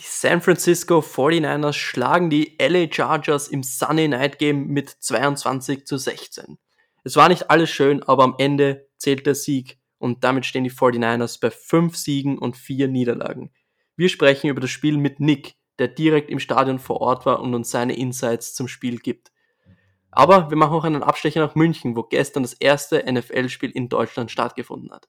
Die San Francisco 49ers schlagen die LA Chargers im Sunday Night Game mit 22 zu 16. Es war nicht alles schön, aber am Ende zählt der Sieg und damit stehen die 49ers bei 5 Siegen und 4 Niederlagen. Wir sprechen über das Spiel mit Nick, der direkt im Stadion vor Ort war und uns seine Insights zum Spiel gibt. Aber wir machen auch einen Abstecher nach München, wo gestern das erste NFL-Spiel in Deutschland stattgefunden hat.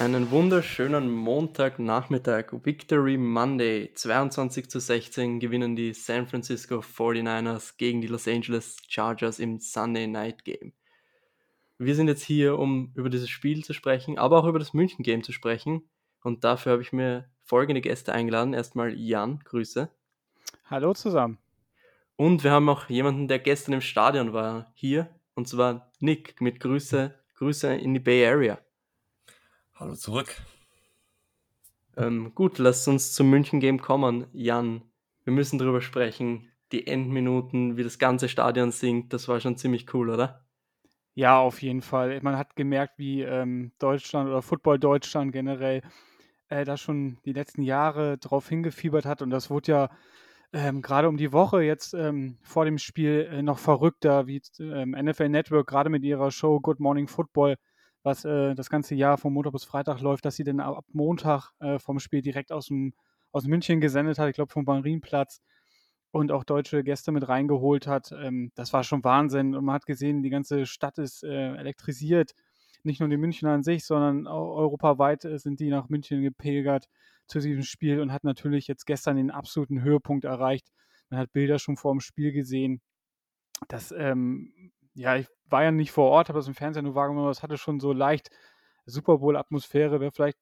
Einen wunderschönen Montagnachmittag, Victory Monday, 22 zu 16 gewinnen die San Francisco 49ers gegen die Los Angeles Chargers im Sunday Night Game. Wir sind jetzt hier, um über dieses Spiel zu sprechen, aber auch über das München Game zu sprechen. Und dafür habe ich mir folgende Gäste eingeladen. Erstmal Jan, Grüße. Hallo zusammen. Und wir haben auch jemanden, der gestern im Stadion war, hier. Und zwar Nick mit Grüße, Grüße in die Bay Area. Hallo zurück. Ähm, gut, lasst uns zum München Game kommen. Jan, wir müssen darüber sprechen. Die Endminuten, wie das ganze Stadion singt, das war schon ziemlich cool, oder? Ja, auf jeden Fall. Man hat gemerkt, wie ähm, Deutschland oder Football Deutschland generell äh, da schon die letzten Jahre drauf hingefiebert hat. Und das wurde ja ähm, gerade um die Woche jetzt ähm, vor dem Spiel äh, noch verrückter, wie ähm, NFL Network gerade mit ihrer Show Good Morning Football was äh, das ganze Jahr von Montag bis Freitag läuft, dass sie dann ab Montag äh, vom Spiel direkt aus, dem, aus München gesendet hat, ich glaube vom Marienplatz und auch deutsche Gäste mit reingeholt hat. Ähm, das war schon Wahnsinn und man hat gesehen, die ganze Stadt ist äh, elektrisiert. Nicht nur die Münchner an sich, sondern auch europaweit äh, sind die nach München gepilgert zu diesem Spiel und hat natürlich jetzt gestern den absoluten Höhepunkt erreicht. Man hat Bilder schon vor dem Spiel gesehen. Das ähm, ja, ich war ja nicht vor Ort, habe das im Fernsehen nur wahrgenommen, aber es hatte schon so leicht Super Bowl-Atmosphäre, wäre vielleicht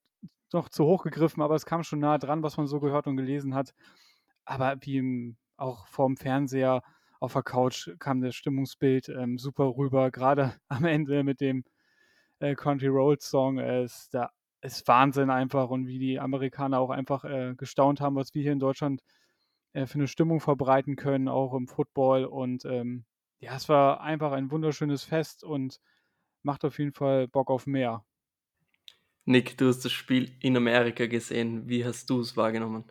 noch zu hoch gegriffen, aber es kam schon nah dran, was man so gehört und gelesen hat. Aber wie im, auch vorm Fernseher auf der Couch kam das Stimmungsbild ähm, super rüber, gerade am Ende mit dem äh, Country Road Song. Äh, ist, da ist Wahnsinn einfach und wie die Amerikaner auch einfach äh, gestaunt haben, was wir hier in Deutschland äh, für eine Stimmung verbreiten können, auch im Football und ähm, ja, es war einfach ein wunderschönes Fest und macht auf jeden Fall Bock auf mehr. Nick, du hast das Spiel in Amerika gesehen. Wie hast du es wahrgenommen?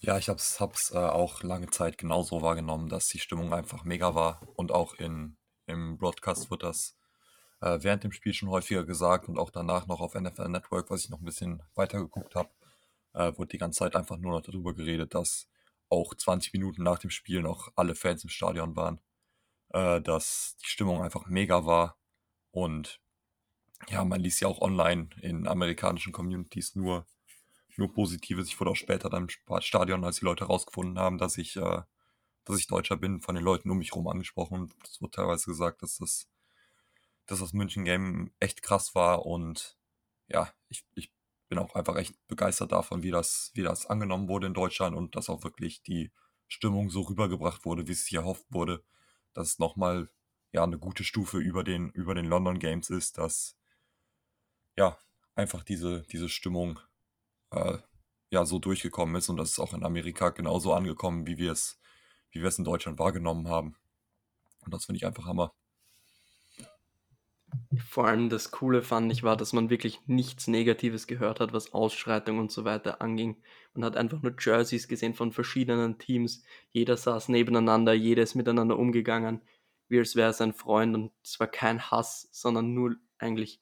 Ja, ich habe es äh, auch lange Zeit genauso wahrgenommen, dass die Stimmung einfach mega war. Und auch in, im Broadcast wird das äh, während dem Spiel schon häufiger gesagt und auch danach noch auf NFL Network, was ich noch ein bisschen weiter geguckt habe, äh, wurde die ganze Zeit einfach nur noch darüber geredet, dass auch 20 Minuten nach dem Spiel noch alle Fans im Stadion waren, äh, dass die Stimmung einfach mega war und ja, man liest ja auch online in amerikanischen Communities nur, nur Positives. Ich wurde auch später dann im Stadion, als die Leute herausgefunden haben, dass ich, äh, dass ich Deutscher bin, von den Leuten um mich herum angesprochen. Und es wurde teilweise gesagt, dass das, dass das München-Game echt krass war. Und ja, ich, ich bin auch einfach echt begeistert davon, wie das, wie das angenommen wurde in Deutschland und dass auch wirklich die Stimmung so rübergebracht wurde, wie es sich erhofft wurde, dass es nochmal ja, eine gute Stufe über den, über den London Games ist, dass ja, einfach diese, diese Stimmung äh, ja so durchgekommen ist und das ist auch in Amerika genauso angekommen, wie wir es, wie wir es in Deutschland wahrgenommen haben. Und das finde ich einfach Hammer vor allem das Coole fand ich war, dass man wirklich nichts Negatives gehört hat, was Ausschreitungen und so weiter anging. Man hat einfach nur Jerseys gesehen von verschiedenen Teams. Jeder saß nebeneinander, jeder ist miteinander umgegangen, wie als wäre es ein Freund und es war kein Hass, sondern nur eigentlich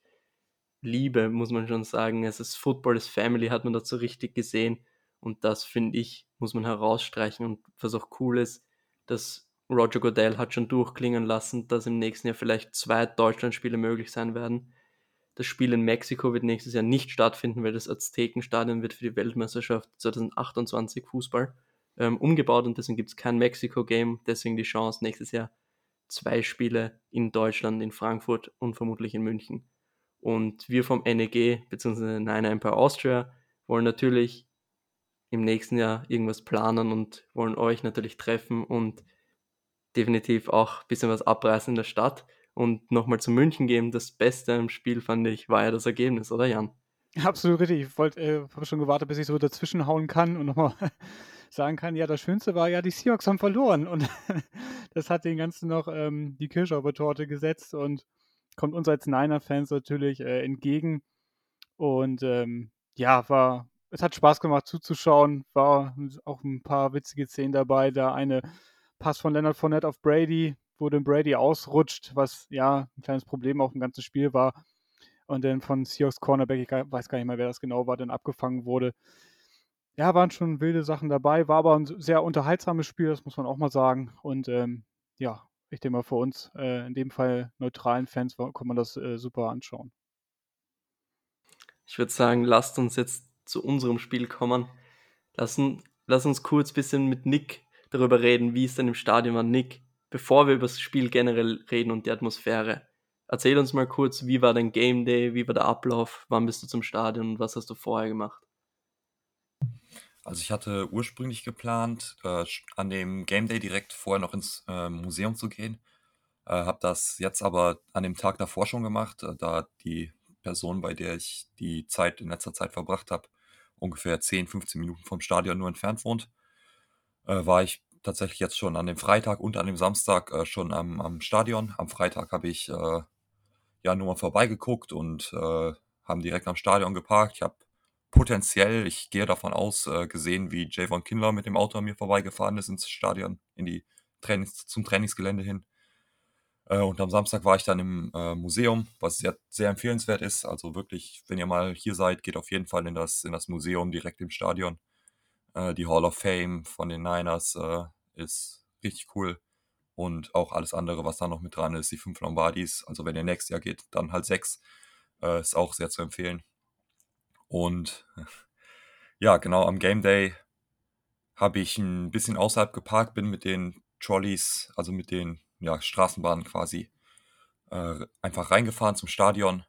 Liebe, muss man schon sagen. Es ist Football, ist Family, hat man dazu richtig gesehen. Und das finde ich, muss man herausstreichen und was auch cool ist, dass Roger Goodell hat schon durchklingen lassen, dass im nächsten Jahr vielleicht zwei Deutschlandspiele möglich sein werden. Das Spiel in Mexiko wird nächstes Jahr nicht stattfinden, weil das Aztekenstadion wird für die Weltmeisterschaft 2028 Fußball ähm, umgebaut und deswegen gibt es kein Mexiko-Game. Deswegen die Chance, nächstes Jahr zwei Spiele in Deutschland, in Frankfurt und vermutlich in München. Und wir vom NEG bzw. Nine Empire Austria wollen natürlich im nächsten Jahr irgendwas planen und wollen euch natürlich treffen und definitiv auch ein bisschen was abreißen in der Stadt. Und nochmal zu München gehen, das Beste im Spiel fand ich, war ja das Ergebnis, oder Jan? Absolut richtig. Ich wollte, äh, habe schon gewartet, bis ich so dazwischen hauen kann und nochmal sagen kann, ja, das Schönste war ja, die Seahawks haben verloren. Und das hat den Ganzen noch ähm, die Kirsche auf die Torte gesetzt und kommt uns als Niner-Fans natürlich äh, entgegen. Und ähm, ja, war, es hat Spaß gemacht zuzuschauen. War auch ein paar witzige Szenen dabei. Da eine Pass von Leonard Fournette auf Brady, wo dann Brady ausrutscht, was ja ein kleines Problem auch im ganzen Spiel war. Und dann von Seahawks Cornerback, ich weiß gar nicht mehr, wer das genau war, dann abgefangen wurde. Ja, waren schon wilde Sachen dabei, war aber ein sehr unterhaltsames Spiel, das muss man auch mal sagen. Und ähm, ja, ich denke mal, für uns, äh, in dem Fall neutralen Fans, kann man das äh, super anschauen. Ich würde sagen, lasst uns jetzt zu unserem Spiel kommen. Lassen, lass uns kurz ein bisschen mit Nick darüber reden, wie es denn im Stadion war. Nick, bevor wir über das Spiel generell reden und die Atmosphäre, erzähl uns mal kurz, wie war dein Game Day, wie war der Ablauf, wann bist du zum Stadion und was hast du vorher gemacht? Also ich hatte ursprünglich geplant, äh, an dem Game Day direkt vorher noch ins äh, Museum zu gehen. Äh, habe das jetzt aber an dem Tag davor schon gemacht, äh, da die Person, bei der ich die Zeit in letzter Zeit verbracht habe, ungefähr 10, 15 Minuten vom Stadion nur entfernt wohnt, äh, war ich tatsächlich jetzt schon an dem Freitag und an dem Samstag äh, schon am, am Stadion. Am Freitag habe ich äh, ja nur mal vorbeigeguckt und äh, haben direkt am Stadion geparkt. Ich habe potenziell, ich gehe davon aus, äh, gesehen, wie Javon Kindler mit dem Auto an mir vorbeigefahren ist ins Stadion, in die Trainings, zum Trainingsgelände hin. Äh, und am Samstag war ich dann im äh, Museum, was sehr, sehr empfehlenswert ist. Also wirklich, wenn ihr mal hier seid, geht auf jeden Fall in das, in das Museum direkt im Stadion. Äh, die Hall of Fame von den Niners äh, ist richtig cool. Und auch alles andere, was da noch mit dran ist, die fünf Lombardis. Also wenn ihr nächstes Jahr geht, dann halt sechs. Äh, ist auch sehr zu empfehlen. Und ja, genau, am Game Day habe ich ein bisschen außerhalb geparkt, bin mit den Trolleys, also mit den ja, Straßenbahnen quasi, äh, einfach reingefahren zum Stadion.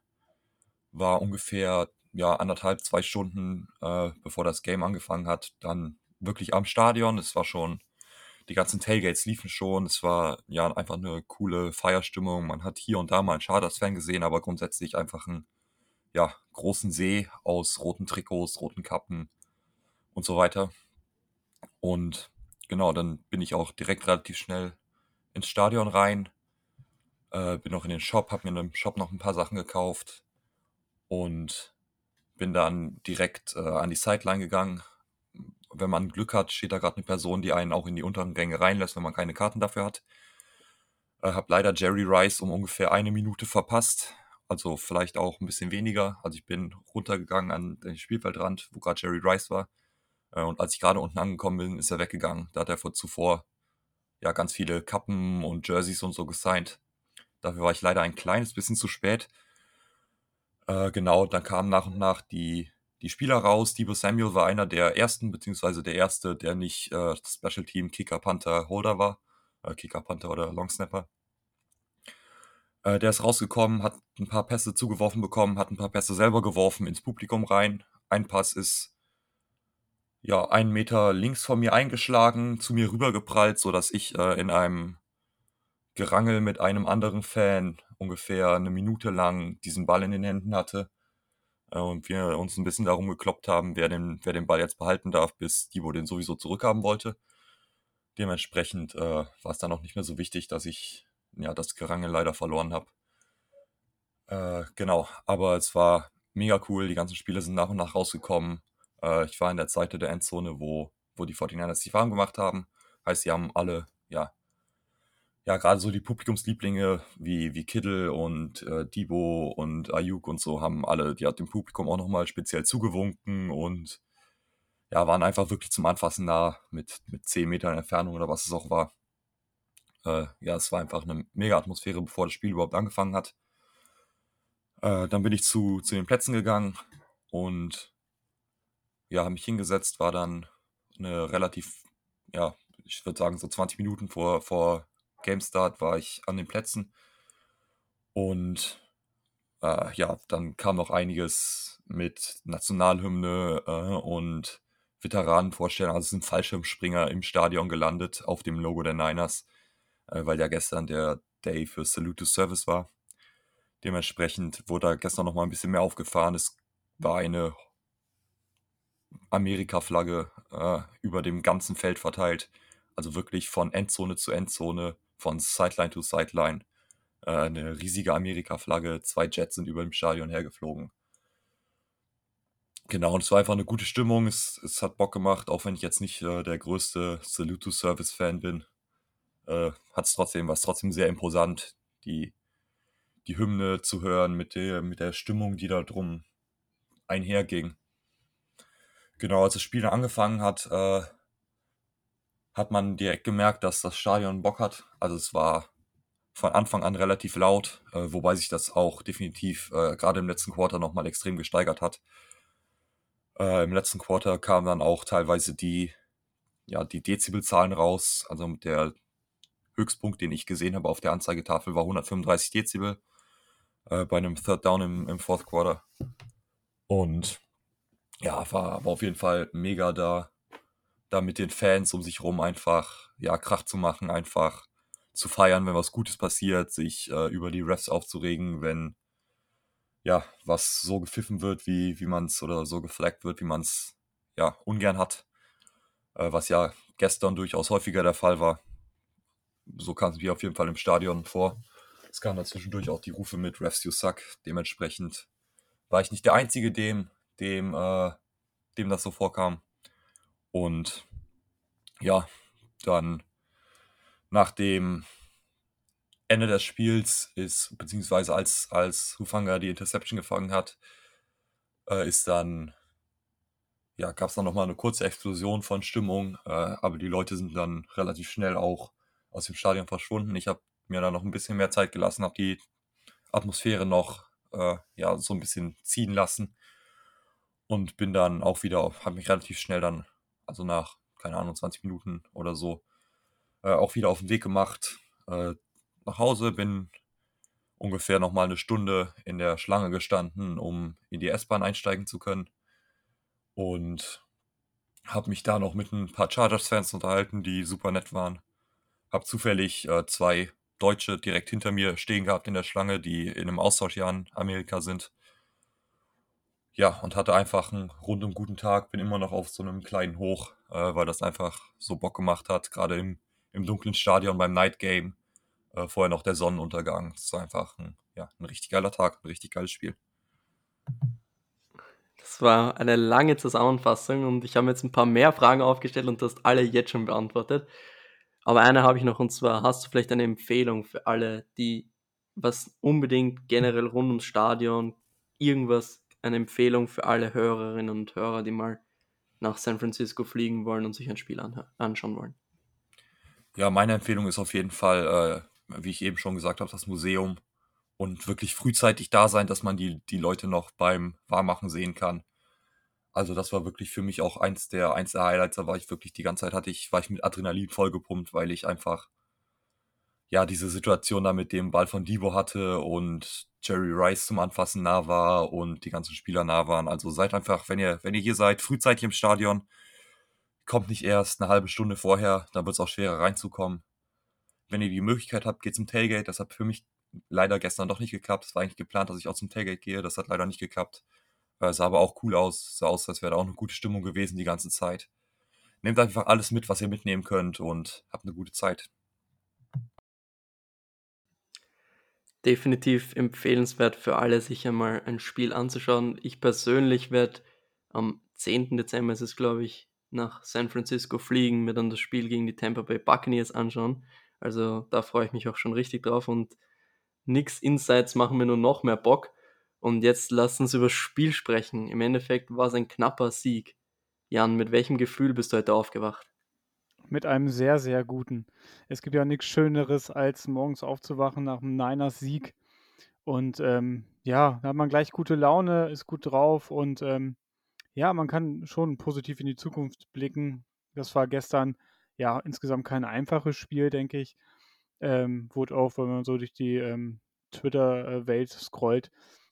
War ungefähr ja, anderthalb, zwei Stunden, äh, bevor das Game angefangen hat, dann wirklich am Stadion. Es war schon, die ganzen Tailgates liefen schon. Es war ja einfach eine coole Feierstimmung. Man hat hier und da mal einen Chargers-Fan gesehen, aber grundsätzlich einfach einen ja, großen See aus roten Trikots, roten Kappen und so weiter. Und genau, dann bin ich auch direkt relativ schnell ins Stadion rein. Äh, bin noch in den Shop, habe mir in dem Shop noch ein paar Sachen gekauft und bin dann direkt äh, an die Sideline gegangen. Wenn man Glück hat, steht da gerade eine Person, die einen auch in die unteren Ränge reinlässt, wenn man keine Karten dafür hat. Äh, habe leider Jerry Rice um ungefähr eine Minute verpasst. Also vielleicht auch ein bisschen weniger. Also ich bin runtergegangen an den Spielfeldrand, wo gerade Jerry Rice war. Äh, und als ich gerade unten angekommen bin, ist er weggegangen. Da hat er vor zuvor ja ganz viele Kappen und Jerseys und so gesigned. Dafür war ich leider ein kleines bisschen zu spät. Äh, genau, dann kamen nach und nach die, die Spieler raus. Debo Samuel war einer der ersten, beziehungsweise der erste, der nicht äh, Special Team Kicker, Panther, Holder war. Äh, Kicker, Panther oder Long Snapper. Äh, der ist rausgekommen, hat ein paar Pässe zugeworfen bekommen, hat ein paar Pässe selber geworfen ins Publikum rein. Ein Pass ist ja einen Meter links von mir eingeschlagen, zu mir rübergeprallt, sodass ich äh, in einem Gerangel mit einem anderen Fan ungefähr eine Minute lang diesen Ball in den Händen hatte äh, und wir uns ein bisschen darum gekloppt haben, wer den, wer den Ball jetzt behalten darf, bis Divo den sowieso zurückhaben wollte. Dementsprechend äh, war es dann auch nicht mehr so wichtig, dass ich ja das Gerangel leider verloren habe. Äh, genau, aber es war mega cool. Die ganzen Spiele sind nach und nach rausgekommen. Äh, ich war in der Seite der Endzone, wo, wo die 49ers sich warm gemacht haben. Heißt, sie haben alle ja, ja, gerade so die Publikumslieblinge wie, wie Kittel und äh, Debo und Ayuk und so haben alle, die hat dem Publikum auch nochmal speziell zugewunken und ja, waren einfach wirklich zum Anfassen nah mit, mit 10 Metern Entfernung oder was es auch war. Äh, ja, es war einfach eine mega Atmosphäre, bevor das Spiel überhaupt angefangen hat. Äh, dann bin ich zu, zu den Plätzen gegangen und ja, habe mich hingesetzt, war dann eine relativ, ja, ich würde sagen, so 20 Minuten vor, vor GameStart war ich an den Plätzen. Und äh, ja, dann kam noch einiges mit Nationalhymne äh, und Veteranenvorstellungen. Also sind Fallschirmspringer im Stadion gelandet auf dem Logo der Niners, äh, weil ja gestern der Day für Salute to Service war. Dementsprechend wurde da gestern noch mal ein bisschen mehr aufgefahren. Es war eine Amerika-Flagge äh, über dem ganzen Feld verteilt. Also wirklich von Endzone zu Endzone, von Sideline to Sideline. Äh, eine riesige Amerika-Flagge. Zwei Jets sind über dem Stadion hergeflogen. Genau, und es war einfach eine gute Stimmung. Es, es hat Bock gemacht, auch wenn ich jetzt nicht äh, der größte Salute to Service-Fan bin. Äh, hat es trotzdem, war es trotzdem sehr imposant, die, die Hymne zu hören mit der, mit der Stimmung, die da drum einherging. Genau, als das Spiel angefangen hat, äh, hat man direkt gemerkt, dass das Stadion Bock hat. Also es war von Anfang an relativ laut, äh, wobei sich das auch definitiv äh, gerade im letzten Quarter nochmal extrem gesteigert hat. Äh, Im letzten Quarter kamen dann auch teilweise die, ja, die Dezibelzahlen raus. Also der Höchstpunkt, den ich gesehen habe auf der Anzeigetafel, war 135 Dezibel äh, bei einem Third Down im, im Fourth Quarter. Und ja, war, war auf jeden Fall mega da, da mit den Fans um sich rum einfach, ja, Krach zu machen, einfach zu feiern, wenn was Gutes passiert, sich äh, über die Refs aufzuregen, wenn ja, was so gepfiffen wird, wie, wie man es oder so geflaggt wird, wie man es ja ungern hat. Äh, was ja gestern durchaus häufiger der Fall war. So kam es mir auf jeden Fall im Stadion vor. Es kamen dazwischendurch auch die Rufe mit Refs you suck. Dementsprechend war ich nicht der Einzige, dem, dem, äh, dem das so vorkam. Und ja, dann nach dem Ende des Spiels ist, beziehungsweise als, als Hufanga die Interception gefangen hat, äh, ist dann, ja, gab es dann nochmal eine kurze Explosion von Stimmung, äh, aber die Leute sind dann relativ schnell auch aus dem Stadion verschwunden. Ich habe mir da noch ein bisschen mehr Zeit gelassen, habe die Atmosphäre noch, äh, ja, so ein bisschen ziehen lassen und bin dann auch wieder, habe mich relativ schnell dann, also nach, keine Ahnung, 20 Minuten oder so, äh, auch wieder auf den Weg gemacht, äh, nach Hause, bin ungefähr noch mal eine Stunde in der Schlange gestanden, um in die S-Bahn einsteigen zu können. Und habe mich da noch mit ein paar Chargers-Fans unterhalten, die super nett waren. Habe zufällig äh, zwei Deutsche direkt hinter mir stehen gehabt in der Schlange, die in einem Austauschjahr in Amerika sind. Ja, und hatte einfach einen rundum guten Tag. Bin immer noch auf so einem kleinen Hoch, äh, weil das einfach so Bock gemacht hat, gerade im, im dunklen Stadion beim Night Game äh, vorher noch der Sonnenuntergang. Es war einfach ein, ja, ein richtig geiler Tag, ein richtig geiles Spiel. Das war eine lange Zusammenfassung und ich habe jetzt ein paar mehr Fragen aufgestellt und du hast alle jetzt schon beantwortet. Aber eine habe ich noch und zwar, hast du vielleicht eine Empfehlung für alle, die was unbedingt generell rund ums Stadion, irgendwas, eine Empfehlung für alle Hörerinnen und Hörer, die mal nach San Francisco fliegen wollen und sich ein Spiel anschauen wollen? Ja, meine Empfehlung ist auf jeden Fall äh, wie ich eben schon gesagt habe, das Museum und wirklich frühzeitig da sein, dass man die, die Leute noch beim Warmmachen sehen kann. Also das war wirklich für mich auch eins der, eins der Highlights. Da war ich wirklich die ganze Zeit hatte ich, war ich mit Adrenalin vollgepumpt, weil ich einfach ja diese Situation da mit dem Ball von Divo hatte und Jerry Rice zum Anfassen nah war und die ganzen Spieler nah waren. Also seid einfach, wenn ihr, wenn ihr hier seid, frühzeitig im Stadion, kommt nicht erst eine halbe Stunde vorher, dann wird es auch schwerer reinzukommen wenn ihr die Möglichkeit habt, geht zum Tailgate. Das hat für mich leider gestern doch nicht geklappt. Es war eigentlich geplant, dass ich auch zum Tailgate gehe. Das hat leider nicht geklappt. Äh, sah aber auch cool aus. Sah aus, als wäre da auch eine gute Stimmung gewesen die ganze Zeit. Nehmt einfach alles mit, was ihr mitnehmen könnt und habt eine gute Zeit. Definitiv empfehlenswert für alle, sich einmal ein Spiel anzuschauen. Ich persönlich werde am 10. Dezember ist es, glaube ich, nach San Francisco fliegen, mir dann das Spiel gegen die Tampa Bay Buccaneers anschauen. Also da freue ich mich auch schon richtig drauf und nix Insights machen mir nur noch mehr Bock. Und jetzt lass uns über das Spiel sprechen. Im Endeffekt war es ein knapper Sieg. Jan, mit welchem Gefühl bist du heute aufgewacht? Mit einem sehr, sehr guten. Es gibt ja nichts Schöneres, als morgens aufzuwachen nach einem Niners Sieg. Und ähm, ja, da hat man gleich gute Laune, ist gut drauf und ähm, ja, man kann schon positiv in die Zukunft blicken. Das war gestern ja, insgesamt kein einfaches Spiel, denke ich. Ähm, wurde auch, wenn man so durch die ähm, Twitter-Welt scrollt,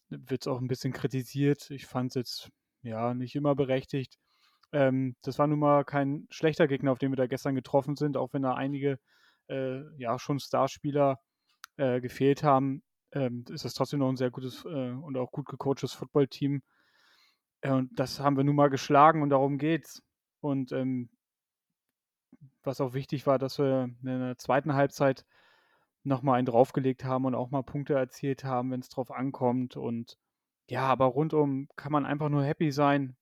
wird es auch ein bisschen kritisiert. Ich fand es jetzt ja nicht immer berechtigt. Ähm, das war nun mal kein schlechter Gegner, auf den wir da gestern getroffen sind, auch wenn da einige äh, ja schon Starspieler äh, gefehlt haben, ähm, ist das trotzdem noch ein sehr gutes äh, und auch gut gecoachtes Footballteam. Äh, und das haben wir nun mal geschlagen und darum geht's. Und ähm, was auch wichtig war, dass wir in der zweiten Halbzeit nochmal einen draufgelegt haben und auch mal Punkte erzielt haben, wenn es drauf ankommt. Und ja, aber rundum kann man einfach nur happy sein.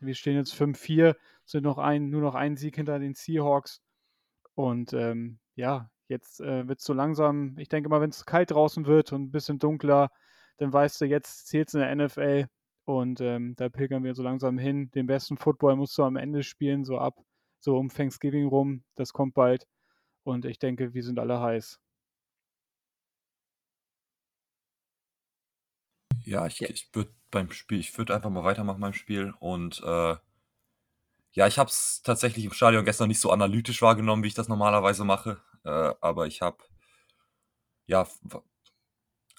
Wir stehen jetzt 5-4, sind noch ein, nur noch ein Sieg hinter den Seahawks. Und ähm, ja, jetzt äh, wird es so langsam, ich denke mal, wenn es kalt draußen wird und ein bisschen dunkler, dann weißt du, jetzt zählt es in der NFL. Und ähm, da pilgern wir so langsam hin. Den besten Football musst du am Ende spielen, so ab, so um Thanksgiving rum. Das kommt bald. Und ich denke, wir sind alle heiß. Ja, ich, ich würde beim Spiel, ich würde einfach mal weitermachen beim Spiel und äh, ja, ich habe es tatsächlich im Stadion gestern nicht so analytisch wahrgenommen, wie ich das normalerweise mache, äh, aber ich habe ja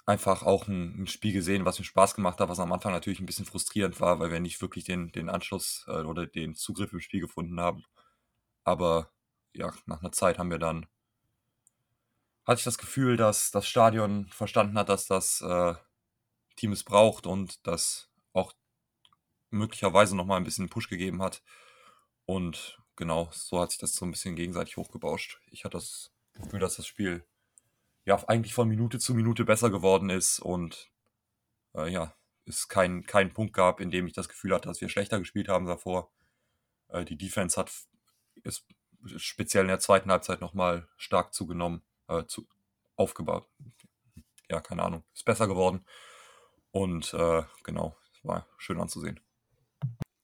einfach auch ein, ein, Spiel gesehen, was mir Spaß gemacht hat, was am Anfang natürlich ein bisschen frustrierend war, weil wir nicht wirklich den, den Anschluss äh, oder den Zugriff im Spiel gefunden haben. Aber ja, nach einer Zeit haben wir dann hatte ich das Gefühl, dass das Stadion verstanden hat, dass das äh, Team braucht und das auch möglicherweise nochmal ein bisschen Push gegeben hat. Und genau, so hat sich das so ein bisschen gegenseitig hochgebauscht. Ich hatte das Gefühl, dass das Spiel ja eigentlich von Minute zu Minute besser geworden ist und äh, ja, es keinen kein Punkt gab, in dem ich das Gefühl hatte, dass wir schlechter gespielt haben davor. Äh, die Defense hat ist speziell in der zweiten Halbzeit nochmal stark zugenommen, äh, zu, aufgebaut. Ja, keine Ahnung, ist besser geworden. Und äh, genau, war schön anzusehen.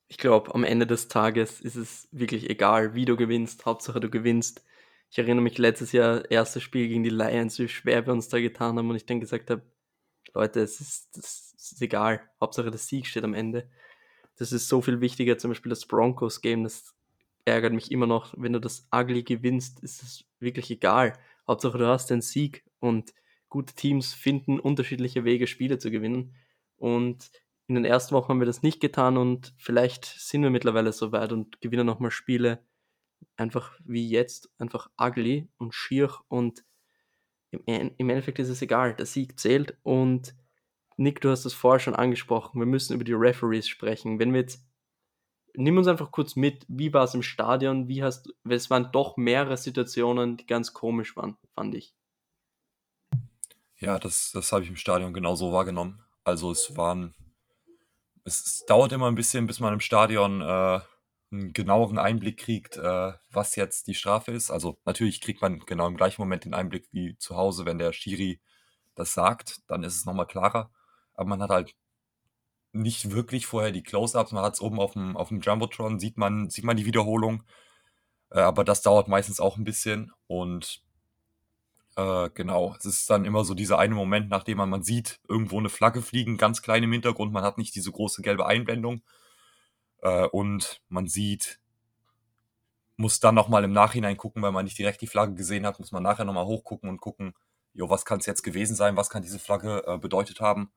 Ich glaube, am Ende des Tages ist es wirklich egal, wie du gewinnst. Hauptsache, du gewinnst. Ich erinnere mich letztes Jahr, erstes Spiel gegen die Lions, wie schwer wir uns da getan haben und ich dann gesagt habe, Leute, es ist, ist egal. Hauptsache, der Sieg steht am Ende. Das ist so viel wichtiger, zum Beispiel das Broncos-Game, das ärgert mich immer noch. Wenn du das Ugly gewinnst, ist es wirklich egal. Hauptsache, du hast den Sieg und gute Teams finden unterschiedliche Wege, Spiele zu gewinnen. Und in den ersten Wochen haben wir das nicht getan und vielleicht sind wir mittlerweile so weit und gewinnen nochmal Spiele einfach wie jetzt, einfach ugly und schier und im, im Endeffekt ist es egal, der Sieg zählt und Nick, du hast es vorher schon angesprochen, wir müssen über die Referees sprechen. Wenn wir jetzt, nimm uns einfach kurz mit, wie war es im Stadion, wie hast, es waren doch mehrere Situationen, die ganz komisch waren, fand ich. Ja, das, das habe ich im Stadion genauso wahrgenommen. Also es waren, es, es dauert immer ein bisschen, bis man im Stadion äh, einen genaueren Einblick kriegt, äh, was jetzt die Strafe ist. Also natürlich kriegt man genau im gleichen Moment den Einblick wie zu Hause, wenn der Schiri das sagt, dann ist es nochmal klarer. Aber man hat halt nicht wirklich vorher die Close-Ups, man hat es oben auf dem, auf dem Jumbotron, sieht man, sieht man die Wiederholung. Äh, aber das dauert meistens auch ein bisschen und äh, genau, es ist dann immer so dieser eine Moment, nachdem man, man sieht irgendwo eine Flagge fliegen, ganz klein im Hintergrund, man hat nicht diese große gelbe Einblendung äh, und man sieht, muss dann nochmal im Nachhinein gucken, weil man nicht direkt die Flagge gesehen hat, muss man nachher nochmal hochgucken und gucken, jo, was kann es jetzt gewesen sein, was kann diese Flagge äh, bedeutet haben.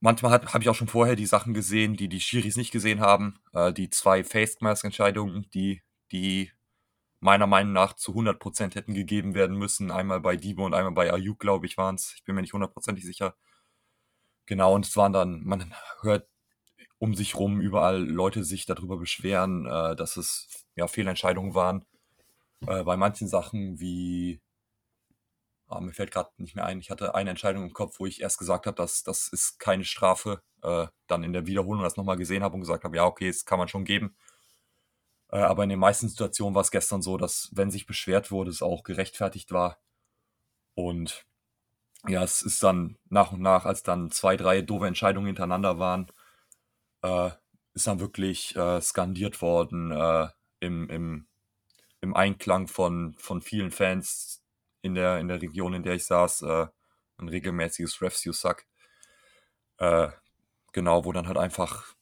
Manchmal habe ich auch schon vorher die Sachen gesehen, die die Schiris nicht gesehen haben. Äh, die zwei Face Mask Entscheidungen, die die meiner Meinung nach zu 100% hätten gegeben werden müssen. Einmal bei Diebo und einmal bei Ayuk, glaube ich, waren es. Ich bin mir nicht hundertprozentig sicher. Genau, und es waren dann, man hört um sich rum überall Leute sich darüber beschweren, äh, dass es ja Fehlentscheidungen waren. Äh, bei manchen Sachen wie, oh, mir fällt gerade nicht mehr ein, ich hatte eine Entscheidung im Kopf, wo ich erst gesagt habe, dass das ist keine Strafe, äh, dann in der Wiederholung das nochmal gesehen habe und gesagt habe, ja, okay, das kann man schon geben. Äh, aber in den meisten Situationen war es gestern so, dass, wenn sich beschwert wurde, es auch gerechtfertigt war. Und ja, es ist dann nach und nach, als dann zwei, drei doofe Entscheidungen hintereinander waren, äh, ist dann wirklich äh, skandiert worden äh, im, im, im Einklang von, von vielen Fans in der, in der Region, in der ich saß, äh, ein regelmäßiges Refs You Suck. Äh, genau, wo dann halt einfach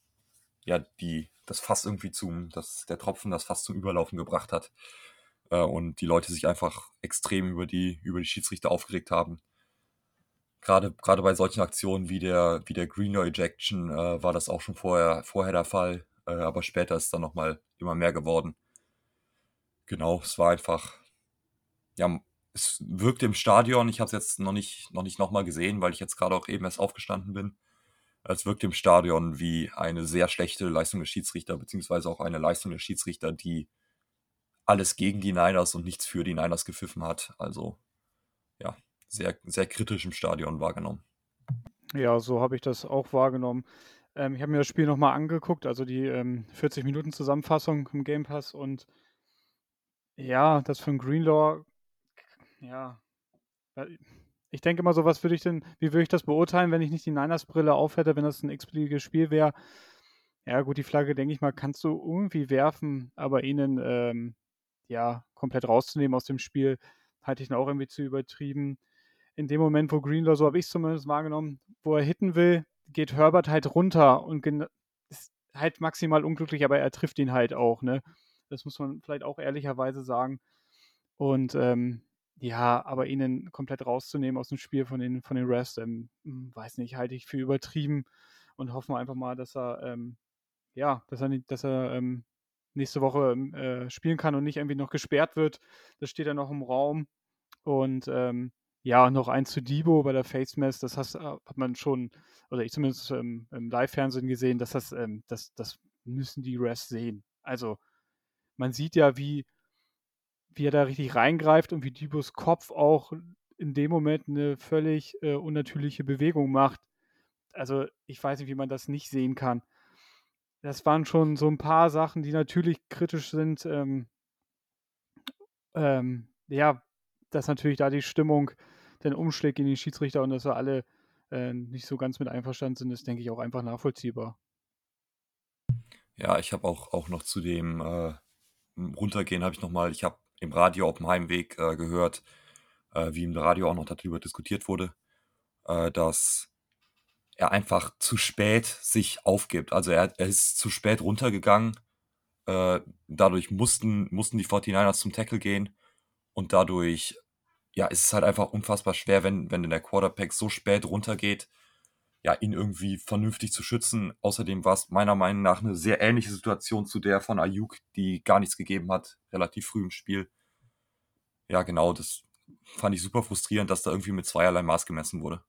ja die das Fass irgendwie zum, dass der Tropfen das Fass zum Überlaufen gebracht hat. Äh, und die Leute sich einfach extrem über die, über die Schiedsrichter aufgeregt haben. Gerade, gerade bei solchen Aktionen wie der, wie der Greenlaw Ejection äh, war das auch schon vorher, vorher der Fall, äh, aber später ist dann nochmal immer mehr geworden. Genau, es war einfach, ja, es wirkte im Stadion, ich habe es jetzt noch nicht, noch nicht nochmal gesehen, weil ich jetzt gerade auch eben erst aufgestanden bin. Es wirkte im Stadion wie eine sehr schlechte Leistung des Schiedsrichter, beziehungsweise auch eine Leistung des Schiedsrichter, die alles gegen die Niners und nichts für die Niners gepfiffen hat. Also ja, sehr, sehr kritisch im Stadion wahrgenommen. Ja, so habe ich das auch wahrgenommen. Ähm, ich habe mir das Spiel nochmal angeguckt, also die ähm, 40 Minuten Zusammenfassung im Game Pass und ja, das ein Greenlaw, ja, ich denke mal so, was würde ich denn, wie würde ich das beurteilen, wenn ich nicht die Niners-Brille aufhätte, wenn das ein x-beliebiges Spiel wäre? Ja, gut, die Flagge, denke ich mal, kannst du irgendwie werfen, aber ihnen, ähm, ja, komplett rauszunehmen aus dem Spiel, halte ich dann auch irgendwie zu übertrieben. In dem Moment, wo Greenlaw, so habe ich es zumindest wahrgenommen, wo er hitten will, geht Herbert halt runter und ist halt maximal unglücklich, aber er trifft ihn halt auch, ne? Das muss man vielleicht auch ehrlicherweise sagen. Und ähm, ja, aber ihnen komplett rauszunehmen aus dem Spiel von den, von den Rest, ähm, hm, weiß nicht, halte ich für übertrieben und hoffen einfach mal, dass er, ähm, ja, dass er, dass er ähm, nächste Woche ähm, äh, spielen kann und nicht irgendwie noch gesperrt wird. Das steht ja noch im Raum. Und ähm, ja, noch eins zu Debo bei der Face Mess, das has, äh, hat man schon, oder ich zumindest ähm, im Live-Fernsehen gesehen, dass das, das, das müssen die Rest sehen. Also man sieht ja, wie, wie er da richtig reingreift und wie Debos Kopf auch in dem Moment eine völlig äh, unnatürliche Bewegung macht. Also ich weiß nicht, wie man das nicht sehen kann. Das waren schon so ein paar Sachen, die natürlich kritisch sind. Ähm, ähm, ja, dass natürlich da die Stimmung den umschlägt in die Schiedsrichter und dass wir alle äh, nicht so ganz mit einverstanden sind, ist, denke ich, auch einfach nachvollziehbar. Ja, ich habe auch, auch noch zu dem äh, Runtergehen, habe ich nochmal, ich habe im Radio auf dem Heimweg äh, gehört, äh, wie im Radio auch noch darüber diskutiert wurde, äh, dass er einfach zu spät sich aufgibt. Also er, er ist zu spät runtergegangen. Äh, dadurch mussten, mussten die 49ers zum Tackle gehen und dadurch ja, ist es halt einfach unfassbar schwer, wenn, wenn der Quarterback so spät runtergeht, ja, ihn irgendwie vernünftig zu schützen. Außerdem war es meiner Meinung nach eine sehr ähnliche Situation zu der von Ayuk, die gar nichts gegeben hat, relativ früh im Spiel. Ja, genau, das fand ich super frustrierend, dass da irgendwie mit zweierlei Maß gemessen wurde.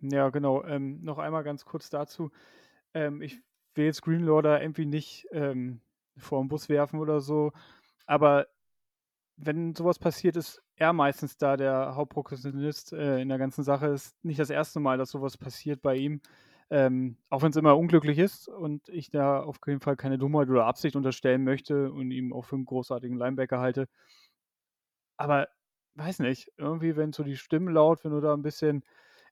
Ja, genau. Ähm, noch einmal ganz kurz dazu. Ähm, ich will jetzt Greenlaw da irgendwie nicht ähm, vor den Bus werfen oder so, aber wenn sowas passiert, ist er meistens da der Hauptprotagonist äh, in der ganzen Sache. Ist nicht das erste Mal, dass sowas passiert bei ihm. Ähm, auch wenn es immer unglücklich ist und ich da auf jeden Fall keine Dummheit oder Absicht unterstellen möchte und ihm auch für einen großartigen Linebacker halte. Aber weiß nicht, irgendwie, wenn so die Stimmen laut, wenn du da ein bisschen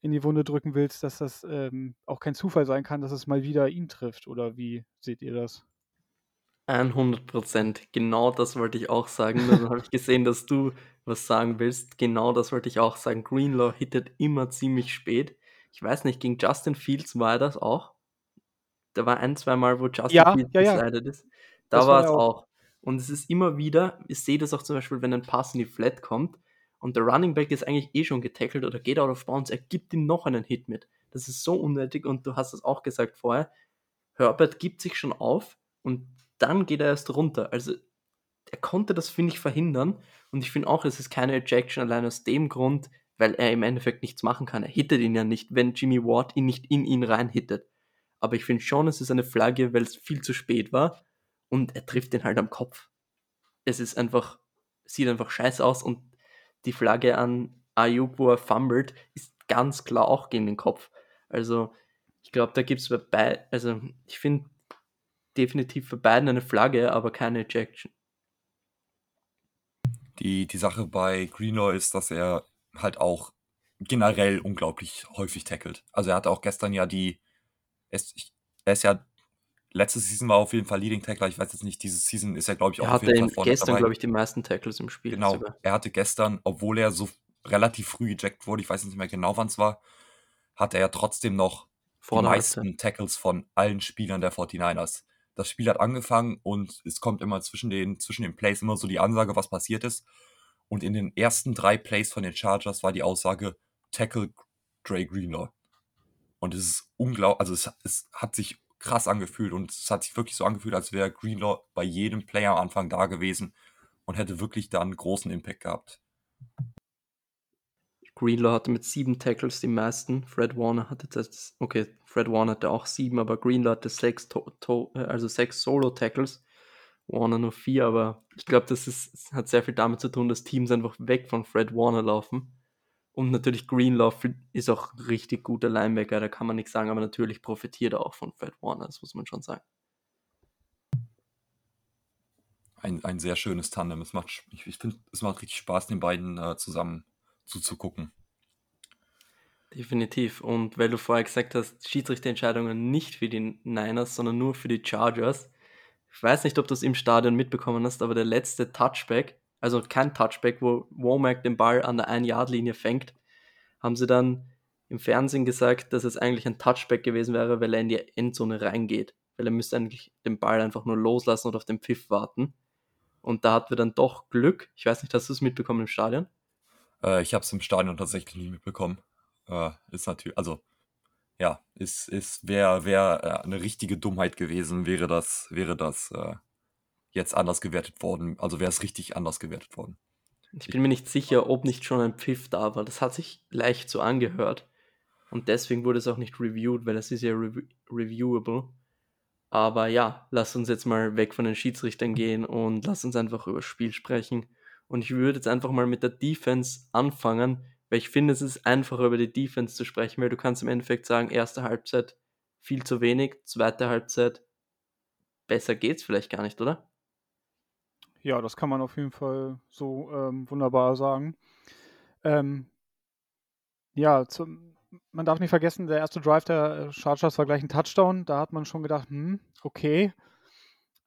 in die Wunde drücken willst, dass das ähm, auch kein Zufall sein kann, dass es mal wieder ihn trifft. Oder wie seht ihr das? 100 Prozent. Genau das wollte ich auch sagen. Dann habe ich gesehen, dass du was sagen willst. Genau das wollte ich auch sagen. Greenlaw hittet immer ziemlich spät. Ich weiß nicht, gegen Justin Fields war er das auch. Da war ein, zwei Mal, wo Justin Ja, Fields ja, ja. ist. Da Das war es auch. auch. Und es ist immer wieder, ich sehe das auch zum Beispiel, wenn ein Pass in die Flat kommt und der Running Back ist eigentlich eh schon getackelt oder geht out of bounds, er gibt ihm noch einen Hit mit. Das ist so unnötig und du hast es auch gesagt vorher. Herbert gibt sich schon auf und dann geht er erst runter. Also er konnte das, finde ich, verhindern. Und ich finde auch, es ist keine Ejection allein aus dem Grund, weil er im Endeffekt nichts machen kann. Er hittet ihn ja nicht, wenn Jimmy Ward ihn nicht in ihn rein hittet. Aber ich finde schon, es ist eine Flagge, weil es viel zu spät war und er trifft ihn halt am Kopf. Es ist einfach, sieht einfach scheiße aus und die Flagge an Ayuk, wo er fummelt, ist ganz klar auch gegen den Kopf. Also ich glaube, da gibt es bei also ich finde definitiv für beiden eine Flagge, aber keine Ejection. Die, die Sache bei Greenlaw ist, dass er halt auch generell unglaublich häufig tackelt. Also er hatte auch gestern ja die, er ist, er ist ja, letzte Season war auf jeden Fall Leading Tackler, ich weiß jetzt nicht, diese Season ist er glaube ich auch Er auf hatte jeden Fall vorne gestern, glaube ich, die meisten Tackles im Spiel. Genau, sogar. er hatte gestern, obwohl er so relativ früh ejected wurde, ich weiß nicht mehr genau wann es war, hatte er ja trotzdem noch Vor die meisten Tackles von allen Spielern der 49ers. Das Spiel hat angefangen und es kommt immer zwischen den, zwischen den Plays immer so die Ansage, was passiert ist. Und in den ersten drei Plays von den Chargers war die Aussage Tackle Dre Greenlaw. Und es ist unglaublich, also es, es hat sich krass angefühlt und es hat sich wirklich so angefühlt, als wäre Greenlaw bei jedem Play am Anfang da gewesen und hätte wirklich da einen großen Impact gehabt. Greenlaw hatte mit sieben Tackles die meisten. Fred Warner hatte das, okay, Fred Warner hatte auch sieben, aber Greenlaw hatte sechs, to, to, äh, also sechs Solo-Tackles. Warner nur vier, aber ich glaube, das ist, hat sehr viel damit zu tun, dass Teams einfach weg von Fred Warner laufen. Und natürlich Greenlaw ist auch richtig guter Linebacker, da kann man nichts sagen, aber natürlich profitiert er auch von Fred Warner, das muss man schon sagen. Ein, ein sehr schönes Tandem. Es macht, ich, ich finde, es macht richtig Spaß, den beiden äh, zusammen zuzugucken. Definitiv. Und weil du vorher gesagt hast, Schiedsrichterentscheidungen nicht für die Niners, sondern nur für die Chargers. Ich weiß nicht, ob du es im Stadion mitbekommen hast, aber der letzte Touchback, also kein Touchback, wo Womack den Ball an der 1-Yard-Linie fängt, haben sie dann im Fernsehen gesagt, dass es eigentlich ein Touchback gewesen wäre, weil er in die Endzone reingeht. Weil er müsste eigentlich den Ball einfach nur loslassen und auf den Pfiff warten. Und da hatten wir dann doch Glück. Ich weiß nicht, hast du es mitbekommen im Stadion? Äh, ich habe es im Stadion tatsächlich nie mitbekommen. Äh, ist natürlich, also ja, ist, ist, wäre wär, äh, eine richtige Dummheit gewesen, wäre das, wäre das äh, jetzt anders gewertet worden. Also wäre es richtig anders gewertet worden. Ich bin mir nicht sicher, ob nicht schon ein Pfiff da war. Das hat sich leicht so angehört. Und deswegen wurde es auch nicht reviewed, weil es ist ja rev reviewable. Aber ja, lass uns jetzt mal weg von den Schiedsrichtern gehen und lass uns einfach über das Spiel sprechen. Und ich würde jetzt einfach mal mit der Defense anfangen, weil ich finde, es ist einfacher über die Defense zu sprechen, weil du kannst im Endeffekt sagen, erste Halbzeit viel zu wenig, zweite Halbzeit besser geht's vielleicht gar nicht, oder? Ja, das kann man auf jeden Fall so ähm, wunderbar sagen. Ähm, ja, zum, man darf nicht vergessen, der erste Drive der Chargers war gleich ein Touchdown. Da hat man schon gedacht, hm, okay.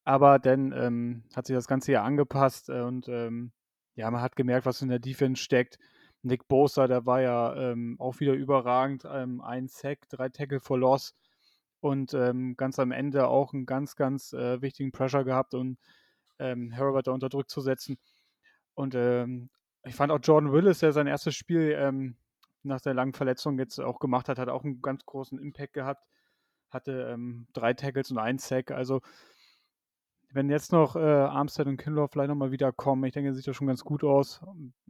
Aber dann ähm, hat sich das Ganze ja angepasst äh, und ähm, ja, man hat gemerkt, was in der Defense steckt. Nick Bosa, der war ja ähm, auch wieder überragend. Ähm, ein Sack, drei Tackle for Loss und ähm, ganz am Ende auch einen ganz, ganz äh, wichtigen Pressure gehabt, um ähm, Herbert da unter Druck zu setzen. Und ähm, ich fand auch Jordan Willis, der sein erstes Spiel ähm, nach der langen Verletzung jetzt auch gemacht hat, hat auch einen ganz großen Impact gehabt. Hatte drei Tackles und ein Sack. Also wenn jetzt noch äh, Armstead und Kinlaw vielleicht nochmal wieder kommen, ich denke, sieht das schon ganz gut aus.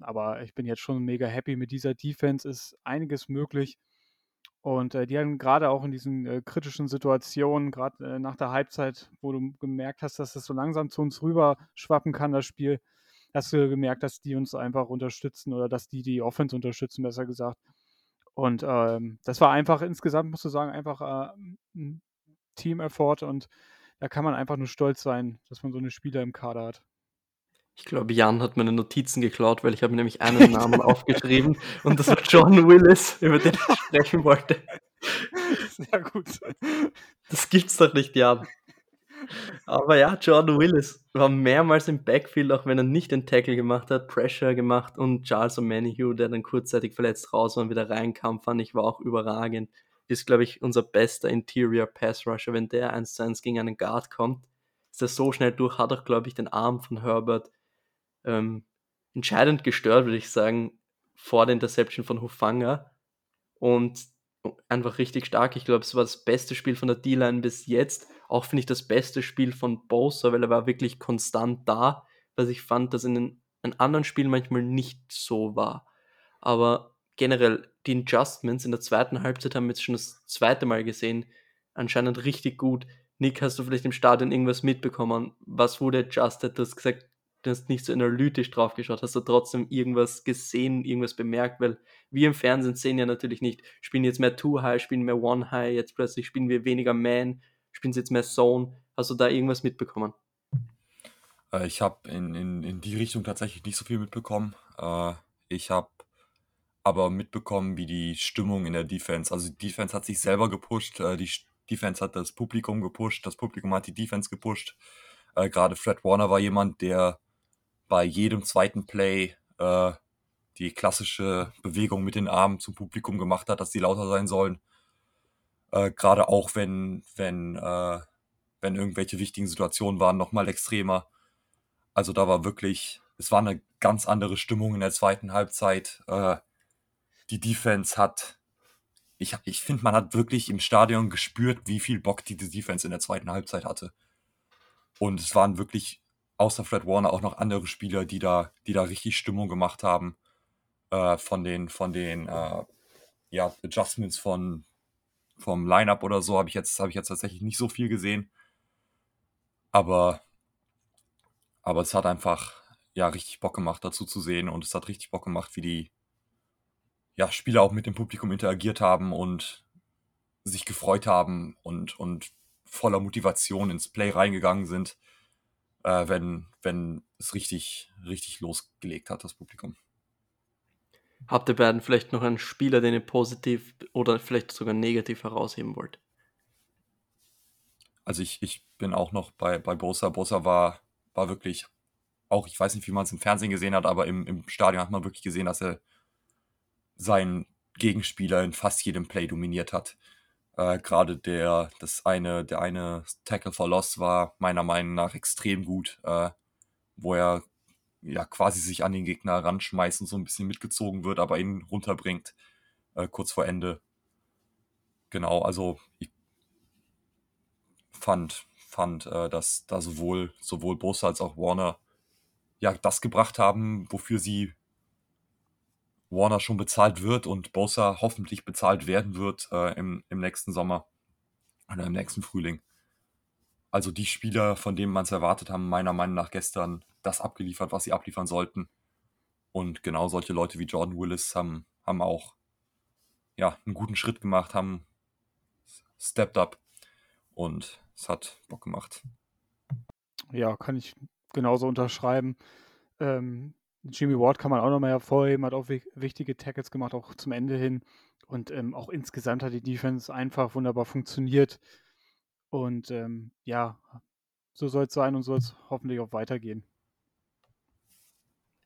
Aber ich bin jetzt schon mega happy mit dieser Defense. Ist einiges möglich. Und äh, die haben gerade auch in diesen äh, kritischen Situationen, gerade äh, nach der Halbzeit, wo du gemerkt hast, dass das so langsam zu uns rüber schwappen kann, das Spiel, hast du gemerkt, dass die uns einfach unterstützen oder dass die die Offense unterstützen, besser gesagt. Und ähm, das war einfach insgesamt, musst du sagen, einfach äh, ein Team-Effort und da kann man einfach nur stolz sein, dass man so eine Spieler im Kader hat. Ich glaube, Jan hat meine Notizen geklaut, weil ich habe nämlich einen Namen aufgeschrieben und das war John Willis, über den ich sprechen wollte. Sehr gut. Das gibt's doch nicht, Jan. Aber ja, John Willis war mehrmals im Backfield, auch wenn er nicht den Tackle gemacht hat, Pressure gemacht und Charles O'Manihu, der dann kurzzeitig verletzt raus war und wieder reinkam, fand ich, war auch überragend ist, glaube ich, unser bester Interior Pass Rusher. Wenn der 1 zu 1 gegen einen Guard kommt, ist er so schnell durch, hat auch, glaube ich, den Arm von Herbert ähm, entscheidend gestört, würde ich sagen, vor der Interception von Hufanga. Und einfach richtig stark. Ich glaube, es war das beste Spiel von der D-Line bis jetzt. Auch finde ich das beste Spiel von Bosa, weil er war wirklich konstant da, was ich fand, dass in den, in anderen Spielen manchmal nicht so war. Aber generell die Adjustments in der zweiten Halbzeit haben wir jetzt schon das zweite Mal gesehen. Anscheinend richtig gut. Nick, hast du vielleicht im Stadion irgendwas mitbekommen? Was wurde adjusted? Du hast gesagt, du hast nicht so analytisch drauf geschaut. Hast du trotzdem irgendwas gesehen, irgendwas bemerkt? Weil wir im Fernsehen sehen ja natürlich nicht, spielen jetzt mehr Two High, spielen mehr One High, jetzt plötzlich spielen wir weniger Man, spielen sie jetzt mehr Zone. Hast du da irgendwas mitbekommen? Äh, ich habe in, in, in die Richtung tatsächlich nicht so viel mitbekommen. Äh, ich habe aber mitbekommen, wie die Stimmung in der Defense, also die Defense hat sich selber gepusht, äh, die Defense hat das Publikum gepusht, das Publikum hat die Defense gepusht. Äh, Gerade Fred Warner war jemand, der bei jedem zweiten Play äh, die klassische Bewegung mit den Armen zum Publikum gemacht hat, dass die lauter sein sollen. Äh, Gerade auch wenn, wenn, äh, wenn irgendwelche wichtigen Situationen waren, nochmal extremer. Also da war wirklich, es war eine ganz andere Stimmung in der zweiten Halbzeit. Äh, die Defense hat, ich, ich finde, man hat wirklich im Stadion gespürt, wie viel Bock die Defense in der zweiten Halbzeit hatte. Und es waren wirklich außer Fred Warner auch noch andere Spieler, die da, die da richtig Stimmung gemacht haben. äh, von den, von den äh, ja, Adjustments von, vom Lineup oder so habe ich, jetzt, hab ich jetzt tatsächlich nicht so viel gesehen. Aber, aber es hat einfach ja, richtig Bock gemacht, dazu zu sehen. Und es hat richtig Bock gemacht, wie die ja, Spieler auch mit dem Publikum interagiert haben und sich gefreut haben und, und voller Motivation ins Play reingegangen sind, äh, wenn, wenn es richtig, richtig losgelegt hat, das Publikum. Habt ihr beiden vielleicht noch einen Spieler, den ihr positiv oder vielleicht sogar negativ herausheben wollt? Also ich, ich bin auch noch bei, bei Bosa. Bosa war, war wirklich auch, ich weiß nicht, wie man es im Fernsehen gesehen hat, aber im, im Stadion hat man wirklich gesehen, dass er seinen Gegenspieler in fast jedem Play dominiert hat. Äh, Gerade der, das eine, der eine Tackle for Loss war meiner Meinung nach extrem gut, äh, wo er ja quasi sich an den Gegner ranschmeißt und so ein bisschen mitgezogen wird, aber ihn runterbringt, äh, kurz vor Ende. Genau, also ich fand, fand, äh, dass da sowohl, sowohl Bosa als auch Warner ja das gebracht haben, wofür sie Warner schon bezahlt wird und Bosa hoffentlich bezahlt werden wird äh, im, im nächsten Sommer oder im nächsten Frühling. Also die Spieler, von denen man es erwartet haben, meiner Meinung nach gestern das abgeliefert, was sie abliefern sollten. Und genau solche Leute wie Jordan Willis haben, haben auch ja, einen guten Schritt gemacht, haben stepped up und es hat Bock gemacht. Ja, kann ich genauso unterschreiben. Ähm, Jimmy Ward kann man auch nochmal hervorheben, hat auch wichtige Tackles gemacht, auch zum Ende hin. Und ähm, auch insgesamt hat die Defense einfach wunderbar funktioniert. Und ähm, ja, so soll es sein und soll es hoffentlich auch weitergehen.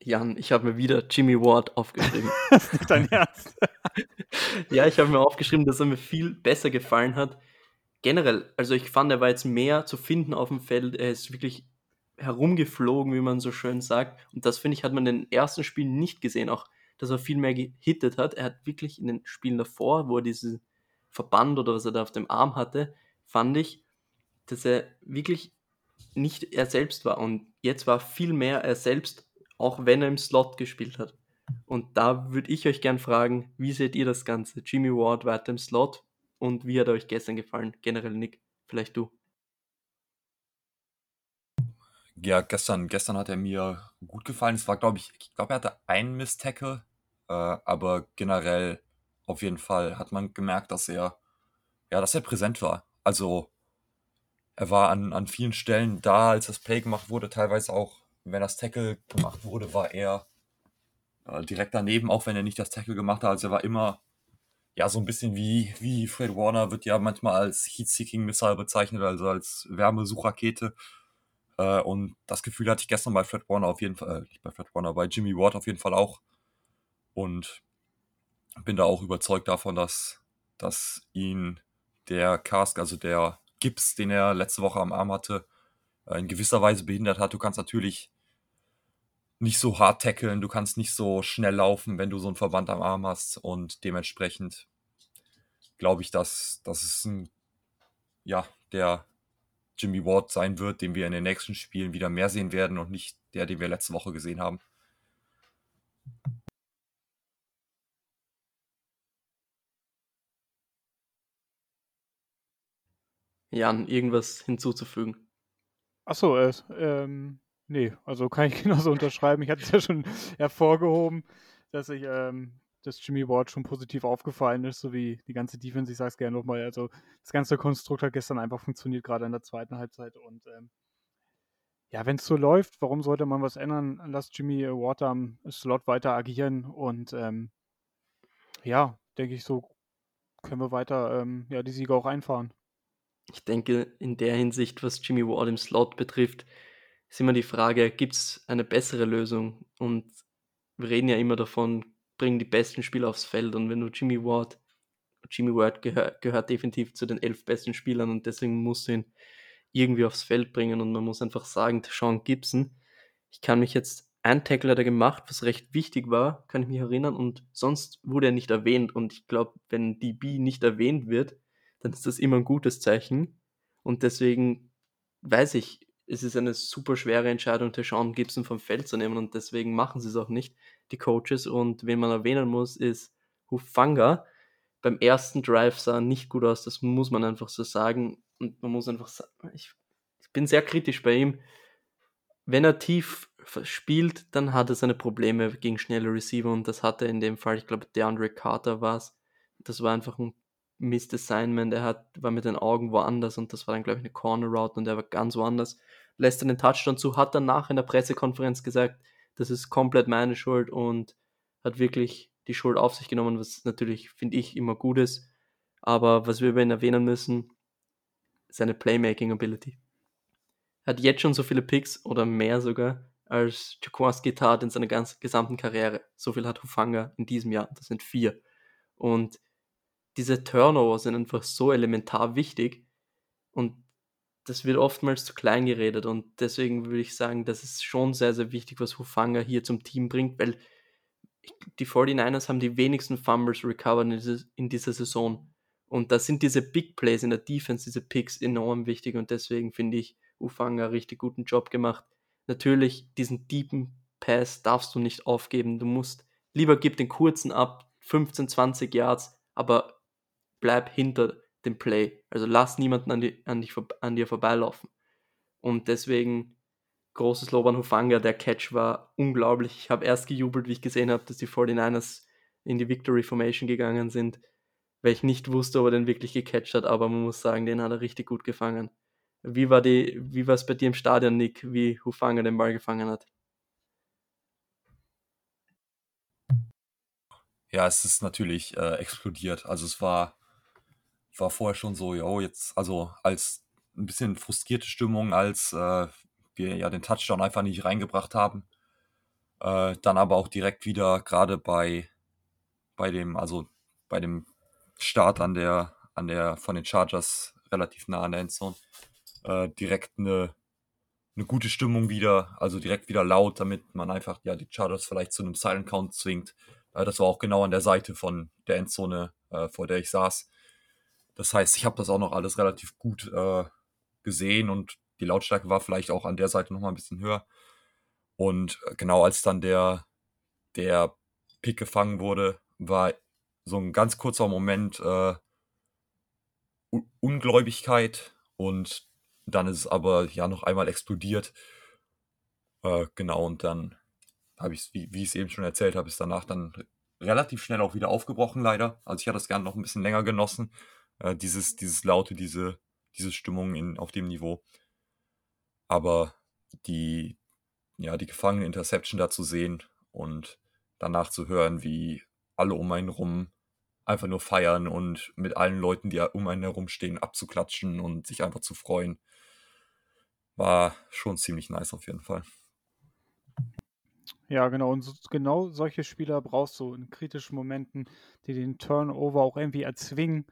Jan, ich habe mir wieder Jimmy Ward aufgeschrieben. das ist nicht dein Ernst. ja, ich habe mir aufgeschrieben, dass er mir viel besser gefallen hat. Generell, also ich fand, er war jetzt mehr zu finden auf dem Feld. Er ist wirklich herumgeflogen, wie man so schön sagt. Und das, finde ich, hat man in den ersten Spielen nicht gesehen. Auch, dass er viel mehr gehittet hat. Er hat wirklich in den Spielen davor, wo er diesen Verband oder was er da auf dem Arm hatte, fand ich, dass er wirklich nicht er selbst war. Und jetzt war viel mehr er selbst, auch wenn er im Slot gespielt hat. Und da würde ich euch gern fragen, wie seht ihr das Ganze? Jimmy Ward weiter im Slot und wie hat er euch gestern gefallen? Generell Nick, vielleicht du. Ja, gestern, gestern hat er mir gut gefallen. Es war, glaube ich, ich glaube, er hatte einen Miss-Tackle, äh, aber generell auf jeden Fall hat man gemerkt, dass er, ja, dass er präsent war. Also, er war an, an vielen Stellen da, als das Play gemacht wurde, teilweise auch, wenn das Tackle gemacht wurde, war er äh, direkt daneben, auch wenn er nicht das Tackle gemacht hat. Also, er war immer, ja, so ein bisschen wie, wie Fred Warner wird ja manchmal als Heat-Seeking Missile bezeichnet, also als Wärmesuchrakete. Äh, und das Gefühl hatte ich gestern bei Fred Warner auf jeden Fall, äh, nicht bei Fred Warner, bei Jimmy Ward auf jeden Fall auch. Und bin da auch überzeugt davon, dass, dass ihn der Cask, also der Gips, den er letzte Woche am Arm hatte, äh, in gewisser Weise behindert hat. Du kannst natürlich nicht so hart tackeln, du kannst nicht so schnell laufen, wenn du so einen Verband am Arm hast und dementsprechend glaube ich, dass das ist ein ja, der Jimmy Ward sein wird, den wir in den nächsten Spielen wieder mehr sehen werden und nicht der, den wir letzte Woche gesehen haben. Jan, irgendwas hinzuzufügen? Achso, äh, ähm, nee, also kann ich genauso unterschreiben. Ich hatte es ja schon hervorgehoben, dass ich ähm, dass Jimmy Ward schon positiv aufgefallen ist, sowie die ganze Defense. Ich sage es gerne nochmal. Also das ganze Konstrukt hat gestern einfach funktioniert, gerade in der zweiten Halbzeit. Und ähm, ja, wenn es so läuft, warum sollte man was ändern? Lass Jimmy Ward am Slot weiter agieren und ähm, ja, denke ich, so können wir weiter ähm, ja, die Siege auch einfahren. Ich denke, in der Hinsicht, was Jimmy Ward im Slot betrifft, ist immer die Frage, gibt es eine bessere Lösung? Und wir reden ja immer davon, bringen die besten Spieler aufs Feld. Und wenn du Jimmy Ward, Jimmy Ward gehör, gehört definitiv zu den elf besten Spielern und deswegen musst du ihn irgendwie aufs Feld bringen. Und man muss einfach sagen, Sean Gibson, ich kann mich jetzt, ein Tackle hat gemacht, was recht wichtig war, kann ich mich erinnern, und sonst wurde er nicht erwähnt. Und ich glaube, wenn DB nicht erwähnt wird, dann ist das immer ein gutes Zeichen. Und deswegen weiß ich, es ist eine super schwere Entscheidung, Sean Gibson vom Feld zu nehmen und deswegen machen sie es auch nicht. Die Coaches und wen man erwähnen muss, ist Hufanga. Beim ersten Drive sah er nicht gut aus, das muss man einfach so sagen. Und man muss einfach sagen, ich, ich bin sehr kritisch bei ihm. Wenn er tief spielt, dann hat er seine Probleme gegen schnelle Receiver und das hatte in dem Fall, ich glaube, DeAndre Carter war es. Das war einfach ein Missed Assignment. Er hat, war mit den Augen woanders und das war dann, glaube ich, eine Corner Route und er war ganz woanders. Lässt dann den Touchdown zu, hat danach in der Pressekonferenz gesagt, das ist komplett meine Schuld und hat wirklich die Schuld auf sich genommen, was natürlich, finde ich, immer gut ist. Aber was wir über ihn erwähnen müssen, seine Playmaking Ability. Er hat jetzt schon so viele Picks oder mehr sogar als Jaquaski tat in seiner ganzen gesamten Karriere. So viel hat Hufanga in diesem Jahr. Das sind vier. Und diese Turnover sind einfach so elementar wichtig und das wird oftmals zu klein geredet und deswegen würde ich sagen, das ist schon sehr, sehr wichtig, was Hufanga hier zum Team bringt, weil die 49ers haben die wenigsten Fumbles recovered in, diese, in dieser Saison und da sind diese Big Plays in der Defense, diese Picks enorm wichtig und deswegen finde ich Hufanga richtig guten Job gemacht. Natürlich, diesen deepen Pass darfst du nicht aufgeben, du musst lieber gib den kurzen ab, 15, 20 Yards, aber bleib hinter dem Play. Also lass niemanden an, die, an, dich, an dir vorbeilaufen. Und deswegen großes Lob an Hufanga. Der Catch war unglaublich. Ich habe erst gejubelt, wie ich gesehen habe, dass die 49ers in die Victory Formation gegangen sind, weil ich nicht wusste, ob er den wirklich gecatcht hat, aber man muss sagen, den hat er richtig gut gefangen. Wie war die, wie war es bei dir im Stadion, Nick, wie Hufanga den Ball gefangen hat? Ja, es ist natürlich äh, explodiert. Also es war war vorher schon so, jo, jetzt, also als ein bisschen frustrierte Stimmung, als äh, wir ja den Touchdown einfach nicht reingebracht haben. Äh, dann aber auch direkt wieder, gerade bei, bei dem, also bei dem Start an der, an der, von den Chargers relativ nah an der Endzone, äh, direkt eine, eine gute Stimmung wieder, also direkt wieder laut, damit man einfach ja die Chargers vielleicht zu einem Silent Count zwingt. Äh, das war auch genau an der Seite von der Endzone, äh, vor der ich saß. Das heißt, ich habe das auch noch alles relativ gut äh, gesehen und die Lautstärke war vielleicht auch an der Seite nochmal ein bisschen höher. Und äh, genau als dann der, der Pick gefangen wurde, war so ein ganz kurzer Moment äh, Ungläubigkeit und dann ist es aber ja noch einmal explodiert. Äh, genau, und dann habe ich es, wie, wie ich es eben schon erzählt habe, ist danach dann relativ schnell auch wieder aufgebrochen, leider. Also ich hatte das gerne noch ein bisschen länger genossen äh, dieses, dieses Laute, diese, diese Stimmung in, auf dem Niveau. Aber die, ja, die gefangene Interception da zu sehen und danach zu hören, wie alle um einen rum einfach nur feiern und mit allen Leuten, die um einen herum stehen, abzuklatschen und sich einfach zu freuen, war schon ziemlich nice auf jeden Fall. Ja, genau. Und so, genau solche Spieler brauchst du in kritischen Momenten, die den Turnover auch irgendwie erzwingen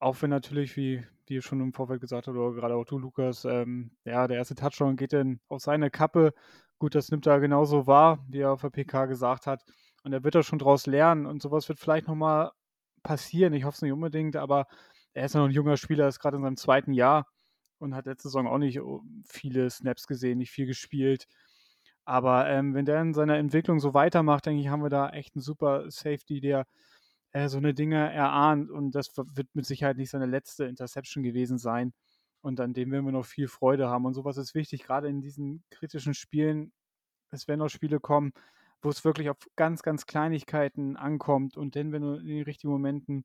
auch wenn natürlich, wie wie schon im Vorfeld gesagt habt oder gerade auch du, Lukas, ähm, ja, der erste Touchdown geht dann auf seine Kappe. Gut, das nimmt er genauso wahr, wie er auf der PK gesagt hat. Und er wird da schon draus lernen und sowas wird vielleicht nochmal passieren. Ich hoffe es nicht unbedingt, aber er ist ja noch ein junger Spieler, ist gerade in seinem zweiten Jahr und hat letzte Saison auch nicht oh, viele Snaps gesehen, nicht viel gespielt. Aber ähm, wenn der in seiner Entwicklung so weitermacht, denke ich, haben wir da echt einen super Safety, der äh, so eine Dinge erahnt und das wird mit Sicherheit nicht seine letzte Interception gewesen sein. Und an dem werden wir noch viel Freude haben. Und sowas ist wichtig, gerade in diesen kritischen Spielen. Es werden auch Spiele kommen, wo es wirklich auf ganz, ganz Kleinigkeiten ankommt. Und dann, wenn du in den richtigen Momenten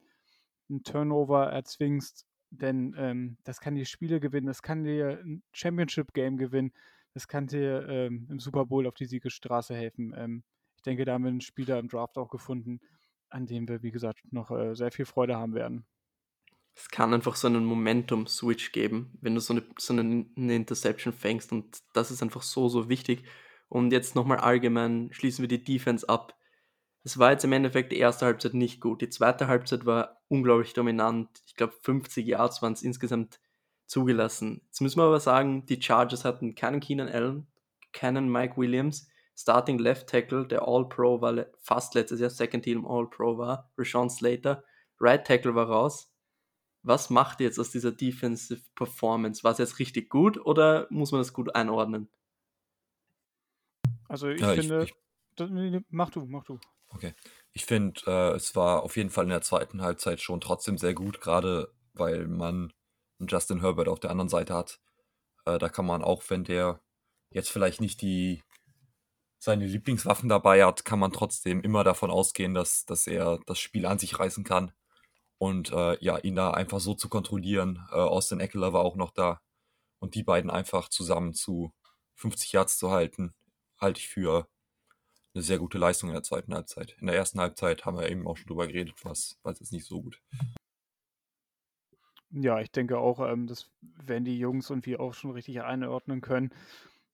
einen Turnover erzwingst, denn ähm, das kann dir Spiele gewinnen, das kann dir ein Championship-Game gewinnen, das kann dir ähm, im Super Bowl auf die Siegesstraße helfen. Ähm, ich denke, da haben wir einen Spieler im Draft auch gefunden, an dem wir, wie gesagt, noch äh, sehr viel Freude haben werden. Es kann einfach so einen Momentum-Switch geben, wenn du so eine, so eine, eine Interception fängst und das ist einfach so, so wichtig. Und jetzt nochmal allgemein schließen wir die Defense ab. Es war jetzt im Endeffekt die erste Halbzeit nicht gut. Die zweite Halbzeit war unglaublich dominant. Ich glaube, 50 Yards waren es insgesamt zugelassen. Jetzt müssen wir aber sagen, die Chargers hatten keinen Keenan Allen, keinen Mike Williams. Starting Left Tackle, der All-Pro war fast letztes Jahr Second Team All-Pro war, Rashawn Slater. Right Tackle war raus. Was macht ihr jetzt aus dieser Defensive Performance? War es jetzt richtig gut oder muss man das gut einordnen? Also ich ja, finde. Ich, ich, mach du, mach du. Okay. Ich finde, äh, es war auf jeden Fall in der zweiten Halbzeit schon trotzdem sehr gut, gerade weil man Justin Herbert auf der anderen Seite hat. Äh, da kann man auch, wenn der jetzt vielleicht nicht die seine Lieblingswaffen dabei hat, kann man trotzdem immer davon ausgehen, dass, dass er das Spiel an sich reißen kann. Und äh, ja, ihn da einfach so zu kontrollieren. Äh, Austin Eckler war auch noch da. Und die beiden einfach zusammen zu 50 Yards zu halten, halte ich für eine sehr gute Leistung in der zweiten Halbzeit. In der ersten Halbzeit haben wir eben auch schon drüber geredet, was, was ist nicht so gut. Ja, ich denke auch, ähm, das werden die Jungs und wir auch schon richtig einordnen können.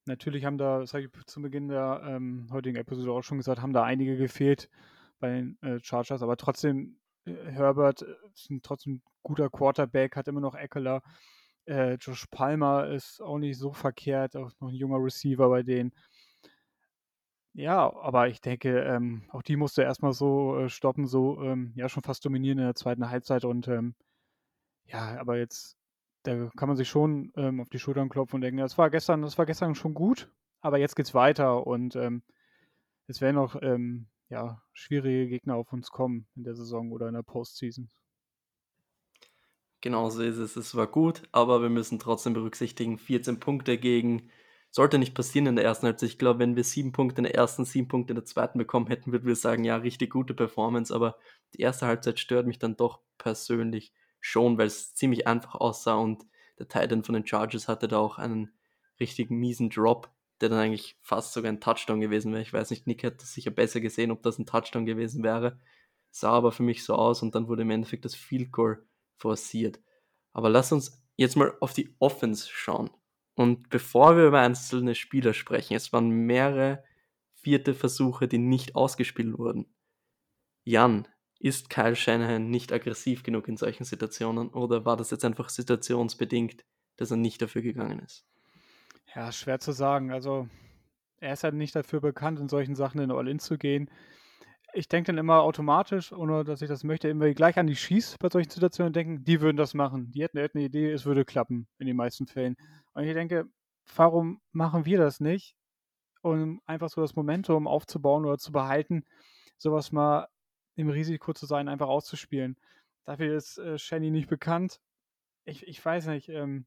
Natürlich haben da, das habe ich zu Beginn der ähm, heutigen Episode auch schon gesagt, haben da einige gefehlt bei den äh, Chargers, aber trotzdem, äh, Herbert äh, ist ein trotzdem guter Quarterback, hat immer noch Eckler. Äh, Josh Palmer ist auch nicht so verkehrt, auch noch ein junger Receiver bei denen. Ja, aber ich denke, ähm, auch die musste erstmal so äh, stoppen, so ähm, ja schon fast dominieren in der zweiten Halbzeit und ähm, ja, aber jetzt, da kann man sich schon ähm, auf die Schultern klopfen und denken, das war gestern, das war gestern schon gut, aber jetzt geht's weiter und ähm, es werden noch ähm, ja, schwierige Gegner auf uns kommen in der Saison oder in der Postseason. Genau so ist es. Es war gut, aber wir müssen trotzdem berücksichtigen, 14 Punkte gegen sollte nicht passieren in der ersten Halbzeit. Ich glaube, wenn wir sieben Punkte in der ersten, sieben Punkte in der zweiten bekommen hätten, würden wir sagen, ja, richtig gute Performance, aber die erste Halbzeit stört mich dann doch persönlich schon, weil es ziemlich einfach aussah und der Titan von den Chargers hatte da auch einen richtig miesen Drop, der dann eigentlich fast sogar ein Touchdown gewesen wäre. Ich weiß nicht, Nick hätte sicher besser gesehen, ob das ein Touchdown gewesen wäre. Sah aber für mich so aus und dann wurde im Endeffekt das Field Goal forciert. Aber lass uns jetzt mal auf die Offense schauen. Und bevor wir über einzelne Spieler sprechen, es waren mehrere vierte Versuche, die nicht ausgespielt wurden. Jan, ist Kyle Shanahan nicht aggressiv genug in solchen Situationen oder war das jetzt einfach situationsbedingt, dass er nicht dafür gegangen ist? Ja, schwer zu sagen. Also, er ist halt nicht dafür bekannt, in solchen Sachen in All-In zu gehen. Ich denke dann immer automatisch, ohne dass ich das möchte, immer gleich an die Schieß bei solchen Situationen denken, die würden das machen. Die hätten, hätten eine Idee, es würde klappen in den meisten Fällen. Und ich denke, warum machen wir das nicht? Um einfach so das Momentum aufzubauen oder zu behalten, sowas mal im Risiko zu sein, einfach auszuspielen. Dafür ist äh, Shenny nicht bekannt. Ich, ich weiß nicht, ähm,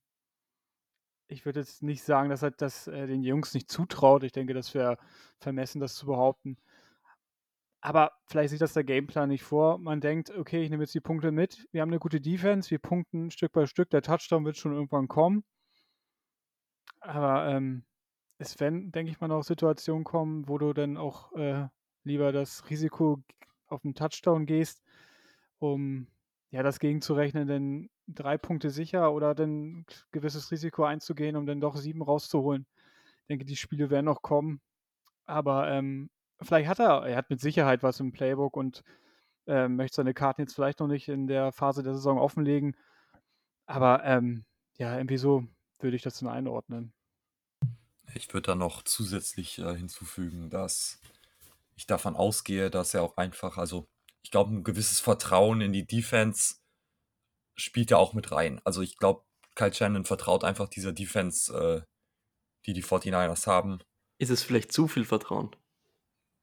ich würde jetzt nicht sagen, dass er das äh, den Jungs nicht zutraut. Ich denke, das wäre vermessen, das zu behaupten. Aber vielleicht sieht das der Gameplan nicht vor. Man denkt, okay, ich nehme jetzt die Punkte mit. Wir haben eine gute Defense, wir punkten Stück bei Stück. Der Touchdown wird schon irgendwann kommen. Aber ähm, es werden, denke ich mal, noch Situationen kommen, wo du dann auch äh, lieber das Risiko auf einen Touchdown gehst, um ja das gegenzurechnen, denn drei Punkte sicher oder dann gewisses Risiko einzugehen, um dann doch sieben rauszuholen. Ich denke, die Spiele werden noch kommen. Aber ähm, vielleicht hat er, er hat mit Sicherheit was im Playbook und äh, möchte seine Karten jetzt vielleicht noch nicht in der Phase der Saison offenlegen. Aber ähm, ja, irgendwie so würde ich das dann einordnen. Ich würde da noch zusätzlich äh, hinzufügen, dass ich davon ausgehe, dass er auch einfach, also ich glaube, ein gewisses Vertrauen in die Defense spielt ja auch mit rein. Also ich glaube, Kyle Shannon vertraut einfach dieser Defense, äh, die die 49ers haben. Ist es vielleicht zu viel Vertrauen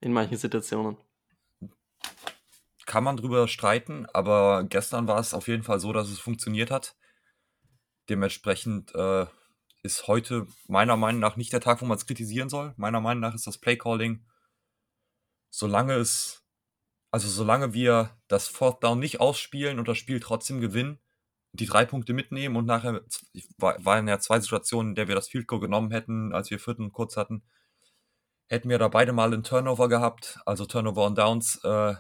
in manchen Situationen? Kann man drüber streiten, aber gestern war es auf jeden Fall so, dass es funktioniert hat. Dementsprechend äh, ist heute meiner Meinung nach nicht der Tag, wo man es kritisieren soll. Meiner Meinung nach ist das Playcalling solange es, also solange wir das Fourth Down nicht ausspielen und das Spiel trotzdem gewinnen, die drei Punkte mitnehmen und nachher war, waren ja zwei Situationen, in der wir das Field Goal genommen hätten, als wir vierten kurz hatten, hätten wir da beide mal einen Turnover gehabt, also Turnover und Downs äh,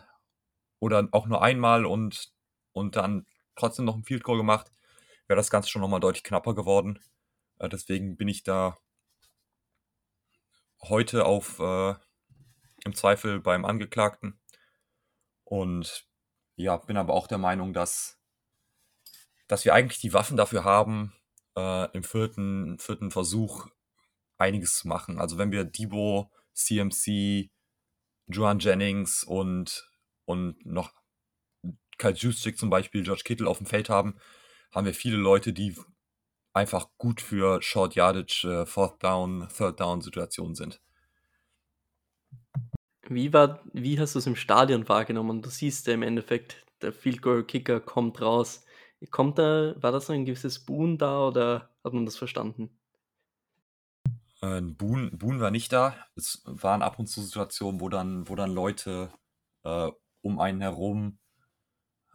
oder auch nur einmal und, und dann trotzdem noch ein Field Goal gemacht, wäre das Ganze schon nochmal deutlich knapper geworden. Äh, deswegen bin ich da heute auf äh, im Zweifel beim Angeklagten. Und ja, bin aber auch der Meinung, dass, dass wir eigentlich die Waffen dafür haben, äh, im vierten, vierten Versuch einiges zu machen. Also wenn wir Debo, CMC, Joan Jennings und, und noch Kyle Juszczyk zum Beispiel, George Kittle auf dem Feld haben, haben wir viele Leute, die einfach gut für Short Yardage, äh, Fourth Down, Third Down Situationen sind. Wie war wie hast du's im Stadion wahrgenommen? Du siehst ja im Endeffekt, der Field Goal Kicker kommt raus. Kommt da war da so ein gewisses Buhen da oder hat man das verstanden? Äh, 'n Buhen Buhen war nicht da. Es waren ab und zu Situationen, wo dann wo dann Leute, äh, um einen herum,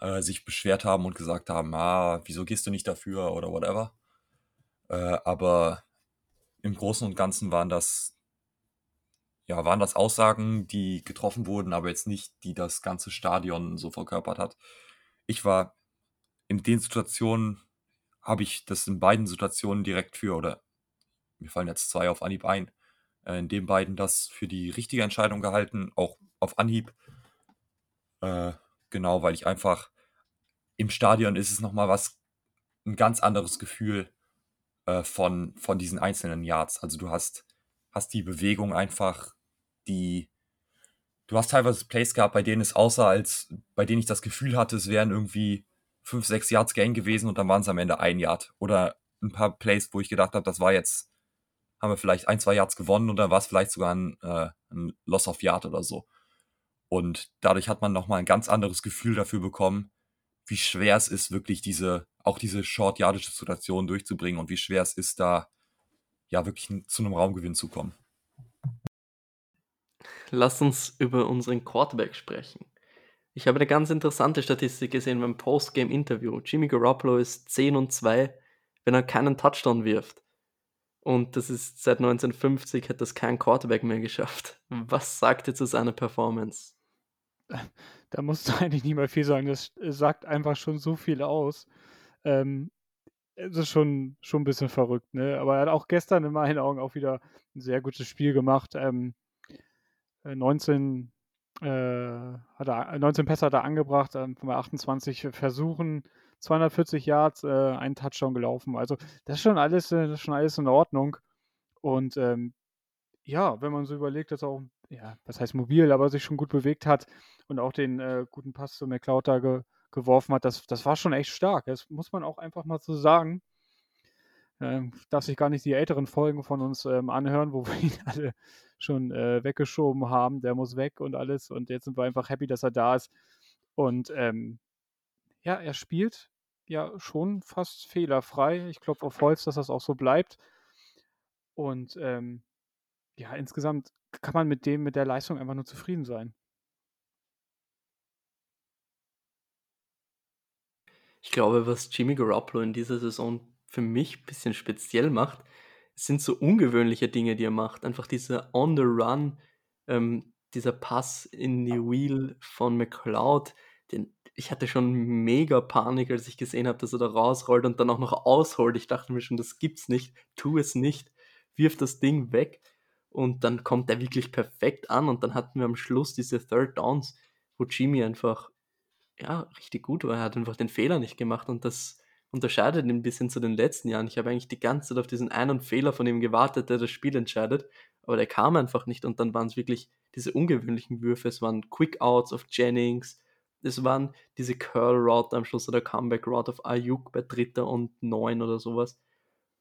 äh, sich beschwert haben und gesagt haben: „Ah, wieso gehst du nicht dafür?“ oder whatever. Äh, aber im Großen und Ganzen waren das ja, waren das Aussagen, die getroffen wurden, aber jetzt nicht, die das ganze Stadion so verkörpert hat. Ich war in den Situationen habe ich das in beiden Situationen direkt für oder mir fallen jetzt 2 auf Anhieb ein, äh, in den beiden das für die richtige Entscheidung gehalten, auch auf Anhieb. Äh, genau, weil ich einfach im Stadion ist es noch mal was 'n ganz anderes Gefühl, äh, von von diesen einzelnen Yards. Also, du hast hast die Bewegung einfach, die du hast teilweise Plays gehabt, bei denen es aussah, als bei denen ich das Gefühl hatte, es wären irgendwie 5, 6 Yards Gain gewesen und dann waren's am Ende 1 Yard. Oder 'n paar Plays, wo ich gedacht habe, das war jetzt haben wir vielleicht 1, 2 Yards gewonnen und dann war's vielleicht sogar 'n, äh 'n Loss of Yard oder so. Und dadurch hat man noch mal 'n ganz anderes Gefühl dafür bekommen, wie schwer es ist, wirklich diese auch diese short-yardische Situation durchzubringen und wie schwer es ist, da ja wirklich zu 'nem Raumgewinn zu kommen. Lass uns über unseren Quarterback sprechen. Ich habe 'ne ganz interessante Statistik gesehen beim Postgame-Interview. Jimmy Garoppolo ist 10 und 2, wenn er keinen Touchdown wirft. Und das ist seit 1950 hat das kein Quarterback mehr geschafft. Was sagt ihr zu seiner Performance? Da musst du eigentlich nicht mehr viel sagen. Das sagt einfach schon so viel aus. Ähm, es ist schon schon 'n bisschen verrückt, ne? Aber er hat auch gestern in meinen Augen auch wieder 'n sehr gutes Spiel gemacht. Ähm, äh, 19, äh, hat er 19 Pässe hat er angebracht, ähm, von 28 Versuchen, 240 Yards, äh, 1 Touchdown gelaufen. Also, das ist schon alles äh, das ist schon alles in Ordnung. Und, ähm, ja, wenn man so überlegt, dass er auch ja, was heißt mobil, aber sich schon gut bewegt hat und auch den, äh, guten Pass zu McLeod da ge geworfen hat, das das war schon echt stark. Das muss man auch einfach mal so sagen. Ähm, darf sich gar nicht die älteren Folgen von uns, ähm, anhören, wo wir ihn alle schon, äh, weggeschoben haben. Der muss weg und alles. Und jetzt sind wir einfach happy, dass er da ist. Und, ähm, ja, er spielt ja schon fast fehlerfrei. Ich klopfe auf Holz, dass das auch so bleibt. Und, ähm, ja, insgesamt kann man mit dem mit der Leistung einfach nur zufrieden sein. Ich glaube, was Jimmy Garoppolo in dieser Saison für mich bisschen speziell macht, sind so ungewöhnliche Dinge, die er macht. Einfach dieser on the run, ähm, dieser Pass in die Wheel von McLeod, den ich hatte schon mega Panik, als ich gesehen habe, dass er da rausrollt und dann auch noch ausholt. Ich dachte mir schon: „Das gibt's nicht. Tu es nicht. Wirf das Ding weg.“ Und dann kommt er wirklich perfekt an und dann hatten wir am Schluss diese Third Downs, wo Jimmy einfach, ja, richtig gut war. Er hat einfach den Fehler nicht gemacht und das unterscheidet ihn 'n bisschen zu den letzten Jahren. Ich habe eigentlich die ganze Zeit auf diesen einen Fehler von ihm gewartet, der das Spiel entscheidet, aber der kam einfach nicht und dann waren's wirklich diese ungewöhnlichen Würfe. Es waren Quick Outs auf Jennings. Es waren diese Curl Route am Schluss oder Comeback Route auf Aiyuk bei 3. und 9 oder so was.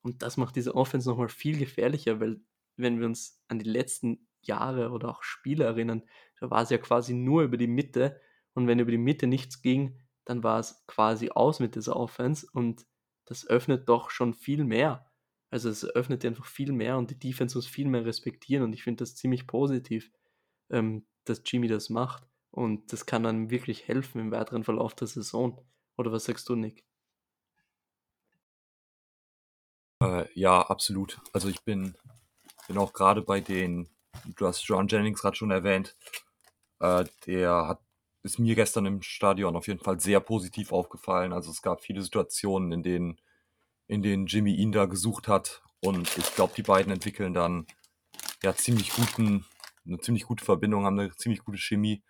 Und das macht diese Offense noch mal viel gefährlicher, weil wenn wir uns an die letzten Jahre oder auch Spiele erinnern, da war's ja quasi nur über die Mitte und wenn über die Mitte nichts ging, dann war's quasi aus mit dieser Offense und das öffnet doch schon viel mehr. Also, es öffnet dir einfach viel mehr und die Defense muss viel mehr respektieren und ich finde das ziemlich positiv, ähm, dass Jimmy das macht und das kann einem wirklich helfen im weiteren Verlauf der Saison. Oder was sagst du, Nick? Äh, ja, absolut. Also, ich bin bin auch grade bei den du hast Jauan Jennings grad schon erwähnt. Äh, der hat ist mir gestern im Stadion auf jeden Fall sehr positiv aufgefallen. Also, es gab viele Situationen, in denen in denen Jimmy ihn da gesucht hat und ich glaube, die beiden entwickeln dann, ja, ziemlich guten 'ne ziemlich gute Verbindung, haben 'ne ziemlich gute Chemie.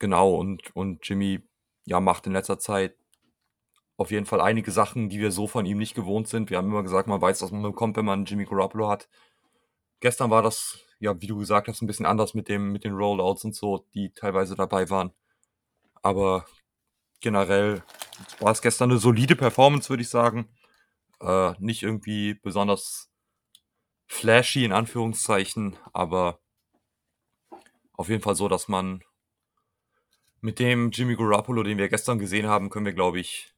Genau, und und Jimmy, ja, macht in letzter Zeit auf jeden Fall einige Sachen, die wir so von ihm nicht gewohnt sind. Wir haben immer gesagt, man weiß, was man bekommt, wenn man Jimmy Garoppolo hat. Gestern war das, ja, wie du gesagt hast, 'n bisschen anders mit dem mit den Rollouts und so, die teilweise dabei waren. Aber generell war's gestern 'ne solide Performance, würde ich sagen. Äh, nicht irgendwie besonders flashy in Anführungszeichen, aber auf jeden Fall so, dass man mit dem Jimmy Garoppolo, den wir gestern gesehen haben, können wir, glaube ich,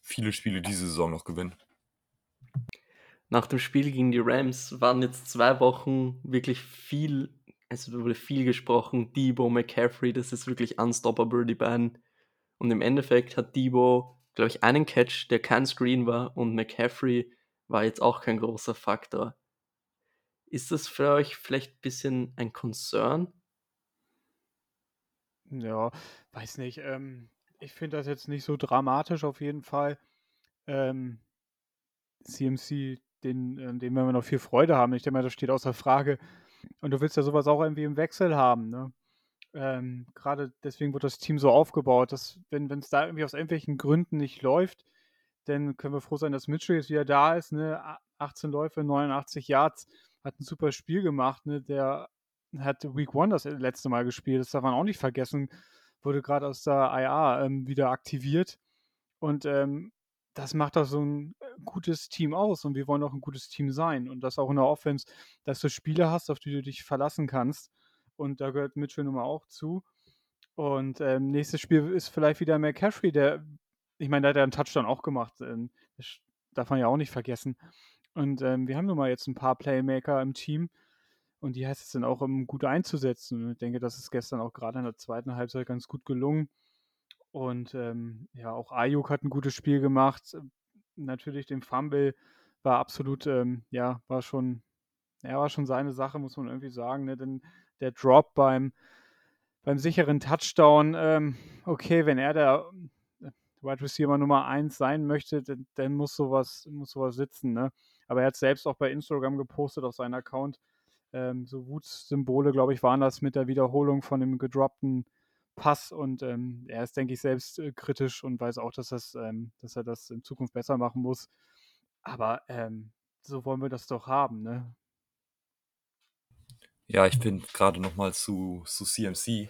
viele Spiele diese Saison noch gewinnen. Nach dem Spiel gegen die Rams waren jetzt zwei Wochen wirklich viel, es wurde viel gesprochen, Debo, McCaffrey, das ist wirklich unstoppable, die beiden. Und im Endeffekt hat Debo, glaube ich, einen Catch, der kein Screen war und McCaffrey war jetzt auch kein großer Faktor. Ist das für euch vielleicht ein bisschen ein Concern? Ja, weiß nicht. Ähm, ich finde das jetzt nicht so dramatisch auf jeden Fall. Ähm, CMC, den, an dem werden wir noch viel Freude haben. Ich denke mal, das steht außer Frage. Und du willst ja sowas auch irgendwie im Wechsel haben, ne? Ähm, Gerade deswegen wird das Team so aufgebaut, dass wenn es da irgendwie aus irgendwelchen Gründen nicht läuft, dann können wir froh sein, dass Mitchell jetzt wieder da ist. Ne? 18 Läufe, 89 Yards, hat ein super Spiel gemacht. Ne? Der hat Week One das letzte Mal gespielt, das darf man auch nicht vergessen. Wurde gerade aus der IA ähm, wieder aktiviert. Und ähm, das macht doch so ein äh, gutes Team aus und wir wollen auch ein gutes Team sein. Und das auch in der Offense, dass du Spieler hast, auf die du dich verlassen kannst. Und da gehört Mitchell nun mal auch zu. Und ähm, nächstes Spiel ist vielleicht wieder McCaffrey, der, ich meine, der hat ja einen Touchdown auch gemacht. Ähm, das darf man ja auch nicht vergessen. Und ähm, wir haben nun mal jetzt ein paar Playmaker im Team. Und die heißt es dann auch, um gut einzusetzen. Und ich denke, das ist gestern auch gerade in der zweiten Halbzeit ganz gut gelungen. Und ähm, ja, auch Ayuk hat ein gutes Spiel gemacht. Natürlich den Fumble war absolut, ähm, ja, war schon, ja, war schon seine Sache, muss man irgendwie sagen. Ne? Denn der Drop beim, beim sicheren Touchdown, ähm, okay, wenn er der äh, Wide Receiver Nummer 1 sein möchte, dann, dann, muss sowas, muss sowas sitzen. Ne? Aber er hat selbst auch bei Instagram gepostet auf seinem Account, ähm, so Wutsymbole, glaube ich, waren das mit der Wiederholung von dem gedroppten Pass und ähm, er ist, denke ich, selbst äh, kritisch und weiß auch, dass, das, ähm, dass er das in Zukunft besser machen muss. Aber ähm, so wollen wir das doch haben, ne? Ja, ich finde gerade nochmal zu, zu CMC,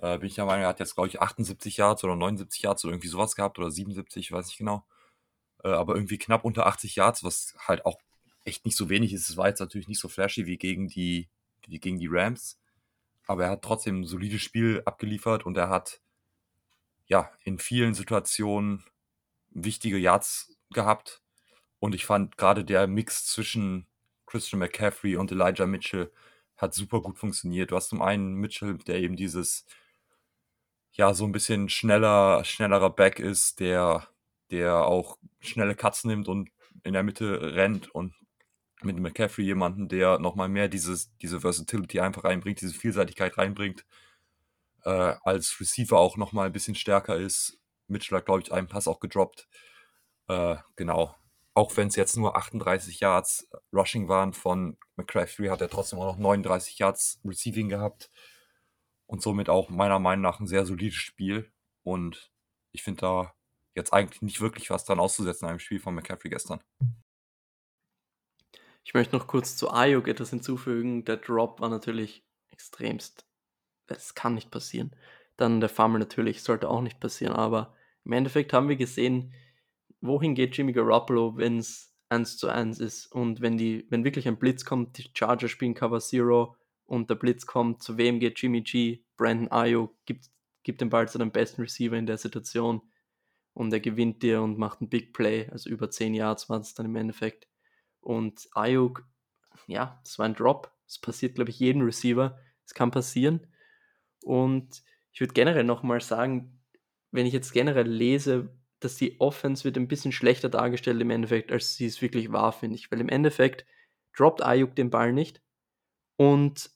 äh, bin ich der Meinung, er hat jetzt, glaube ich, 78 Yards oder 79 Yards oder irgendwie sowas gehabt oder 77, weiß ich genau. Äh, aber irgendwie knapp unter 80 Yards, was halt auch echt nicht so wenig ist. Es war jetzt natürlich nicht so flashy wie gegen die, wie gegen die Rams aber er hat trotzdem ein solides Spiel abgeliefert und er hat ja in vielen Situationen wichtige Yards gehabt. Und ich fand gerade der Mix zwischen Christian McCaffrey und Elijah Mitchell hat super gut funktioniert. Du hast zum einen Mitchell, der eben dieses ja so ein bisschen schneller, schnellerer Back ist, der, der auch schnelle Cuts nimmt und in der Mitte rennt und mit McCaffrey jemanden, der nochmal mehr dieses, diese Versatility einfach reinbringt, diese Vielseitigkeit reinbringt, äh, als Receiver auch nochmal ein bisschen stärker ist. Mitchell hat, glaube ich, einen Pass auch gedroppt. Äh, genau. Auch wenn es jetzt nur 38 Yards Rushing waren von McCaffrey, hat er trotzdem auch noch 39 Yards Receiving gehabt. Und somit auch meiner Meinung nach ein sehr solides Spiel. Und ich finde da jetzt eigentlich nicht wirklich was dran auszusetzen an einem Spiel von McCaffrey gestern. Ich möchte noch kurz zu Ayuk etwas hinzufügen. Der Drop war natürlich extremst. Das kann nicht passieren. Dann der Fumble natürlich sollte auch nicht passieren. Aber im Endeffekt haben wir gesehen, wohin geht Jimmy Garoppolo, wenn es 1 zu 1 ist. Und wenn, die, wenn wirklich ein Blitz kommt, die Chargers spielen Cover Zero und der Blitz kommt, zu wem geht Jimmy G? Brandon Ayuk gibt, gibt den Ball zu dem besten Receiver in der Situation. Und er gewinnt dir und macht ein Big Play. Also über 10 Yards war es dann im Endeffekt. Und Ayuk, ja, das war ein Drop. Das passiert, glaube ich, jedem Receiver. Es kann passieren. Und ich würde generell nochmal sagen, wenn ich jetzt generell lese, dass die Offense wird ein bisschen schlechter dargestellt im Endeffekt, als sie es wirklich war, finde ich. Weil im Endeffekt droppt Ayuk den Ball nicht und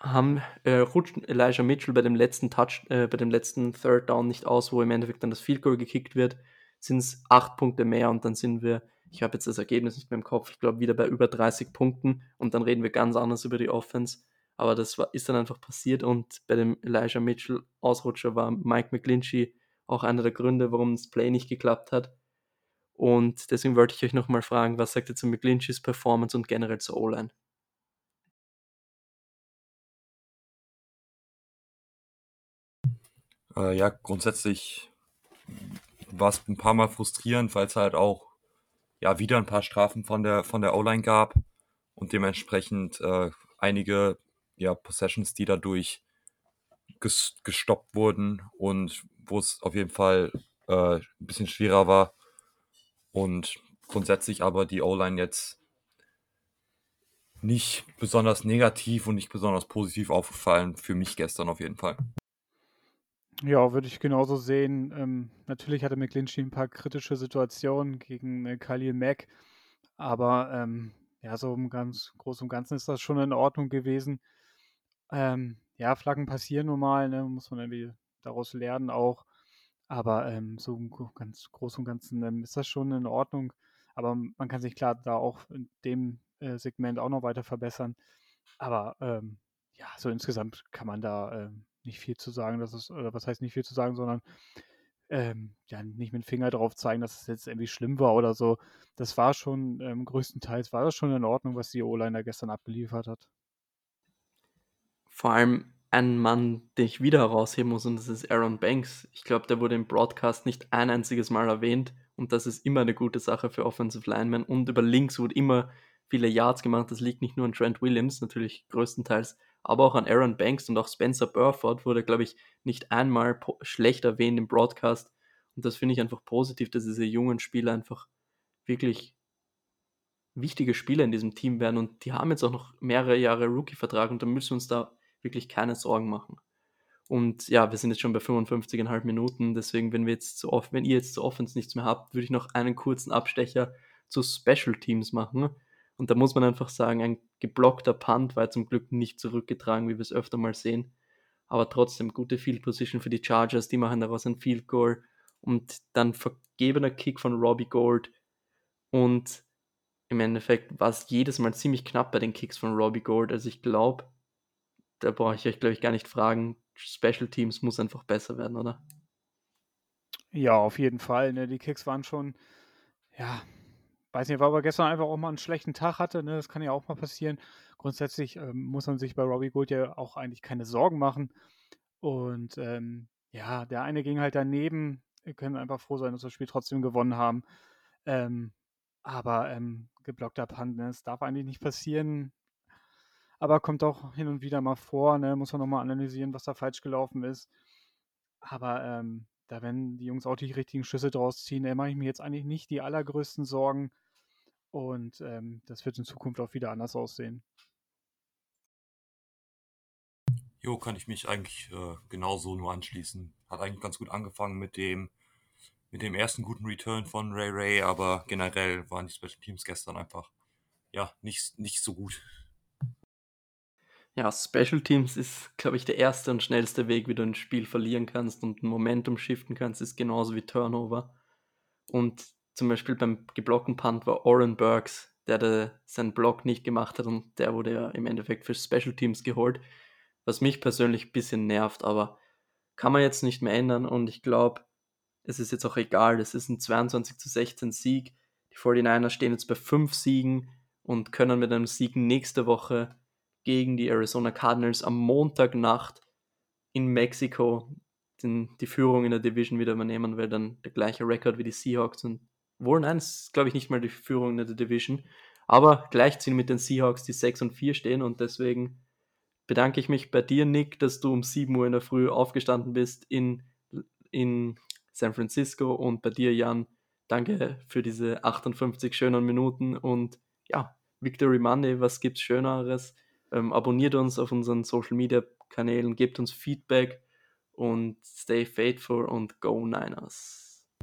haben, äh, rutscht Elijah Mitchell bei dem letzten Touch, äh, bei dem letzten Third Down nicht aus, wo im Endeffekt dann das Field Goal gekickt wird, sind es acht Punkte mehr und dann sind wir ich habe jetzt das Ergebnis nicht mehr im Kopf, ich glaube wieder bei über 30 Punkten und dann reden wir ganz anders über die Offense. Aber das war, ist dann einfach passiert und bei dem Elijah Mitchell Ausrutscher war Mike McGlinchey auch einer der Gründe, warum das Play nicht geklappt hat. Und deswegen wollte ich euch nochmal fragen, was sagt ihr zu McGlincheys Performance und generell zur O-Line? Äh, ja, grundsätzlich war es ein paar Mal frustrierend, weil es halt auch ja wieder ein paar Strafen von der von der O-Line gab und dementsprechend äh, einige ja, Possessions, die dadurch ges gestoppt wurden und wo es auf jeden Fall äh, ein bisschen schwerer war. Und grundsätzlich aber die O-Line jetzt nicht besonders negativ und nicht besonders positiv aufgefallen, für mich gestern auf jeden Fall. Ja, würde ich genauso sehen. Ähm, natürlich hatte McGlinchey ein paar kritische Situationen gegen äh, Khalil Mack, aber ähm, ja, so im ganz Großen und Ganzen ist das schon in Ordnung gewesen. Ähm, ja, Flaggen passieren normal, ne, muss man irgendwie daraus lernen auch. Aber ähm, so im ganz Großen und Ganzen ähm, ist das schon in Ordnung. Aber man kann sich klar da auch in dem äh, Segment auch noch weiter verbessern. Aber ähm, ja, so insgesamt kann man da ähm, nicht viel zu sagen, dass es, oder was heißt nicht viel zu sagen, sondern ähm, ja, nicht mit dem Finger drauf zeigen, dass es jetzt irgendwie schlimm war oder so. Das war schon, ähm, größtenteils war das schon in Ordnung, was die O-Line da gestern abgeliefert hat. Vor allem ein Mann, den ich wieder herausheben muss, und das ist Aaron Banks. Ich glaube, der wurde im Broadcast nicht ein einziges Mal erwähnt und das ist immer eine gute Sache für Offensive Linemen und über links wurde immer viele Yards gemacht. Das liegt nicht nur an Trent Williams, natürlich größtenteils, aber auch an Aaron Banks und auch Spencer Burford wurde, glaube ich, nicht einmal schlecht erwähnt im Broadcast. Und das finde ich einfach positiv, dass diese jungen Spieler einfach wirklich wichtige Spieler in diesem Team werden. Und die haben jetzt auch noch mehrere Jahre Rookie-Vertrag und da müssen wir uns da wirklich keine Sorgen machen. Und ja, wir sind jetzt schon bei 55,5 Minuten, deswegen, wenn wir jetzt zu oft, wenn ihr jetzt zu Offense nichts mehr habt, würde ich noch einen kurzen Abstecher zu Special Teams machen. Und da muss man einfach sagen, ein geblockter Punt war zum Glück nicht zurückgetragen, wie wir es öfter mal sehen. Aber trotzdem gute Field Position für die Chargers, die machen daraus ein Field Goal und dann vergebener Kick von Robbie Gold. Und im Endeffekt war es jedes Mal ziemlich knapp bei den Kicks von Robbie Gold. Also ich glaube, da brauche ich euch, glaube ich, gar nicht fragen. Special Teams muss einfach besser werden, oder? Ja, auf jeden Fall. Ne? Die Kicks waren schon, ja, Weiß nicht, weil er gestern einfach auch mal einen schlechten Tag hatte, ne? Das kann ja auch mal passieren. Grundsätzlich ähm, muss man sich bei Robbie Gould ja auch eigentlich keine Sorgen machen. Und ähm, ja, der eine ging halt daneben. Wir können einfach froh sein, dass wir das Spiel trotzdem gewonnen haben. Ähm, aber ähm, geblockter Punt, ne? das darf eigentlich nicht passieren. Aber kommt auch hin und wieder mal vor, ne? muss man nochmal analysieren, was da falsch gelaufen ist. Aber ähm, da werden die Jungs auch die richtigen Schlüsse draus ziehen. Da mache ich mir jetzt eigentlich nicht die allergrößten Sorgen. Und ähm, das wird in Zukunft auch wieder anders aussehen. Jo, kann ich mich eigentlich äh, genauso nur anschließen. Hat eigentlich ganz gut angefangen mit dem, mit dem ersten guten Return von Ray Ray, aber generell waren die Special Teams gestern einfach ja nicht, nicht so gut. Ja, Special Teams ist, glaube ich, der erste und schnellste Weg, wie du ein Spiel verlieren kannst und ein Momentum shiften kannst, ist genauso wie Turnover. Und zum Beispiel beim geblockten Punt war Oren Burks, der, der seinen Block nicht gemacht hat und der wurde ja im Endeffekt für Special Teams geholt, was mich persönlich ein bisschen nervt, aber kann man jetzt nicht mehr ändern und ich glaube, es ist jetzt auch egal, es ist ein 22 zu 16 Sieg. Die 49ers stehen jetzt bei 5 Siegen und können mit einem Sieg nächste Woche gegen die Arizona Cardinals am Montagnacht in Mexiko den, die Führung in der Division wieder übernehmen, weil dann der gleiche Rekord wie die Seahawks und wohl, nein, es ist glaube ich nicht mal die Führung in der Division, aber gleichziehen mit den Seahawks, die 6 und 4 stehen und deswegen bedanke ich mich bei dir, Nick, dass du um 7 Uhr in der Früh aufgestanden bist in, in San Francisco und bei dir, Jan, danke für diese 58 schönen Minuten und ja, Victory Monday, was gibt's Schöneres? Ähm, abonniert uns auf unseren Social Media Kanälen, gebt uns Feedback und stay faithful und go Niners.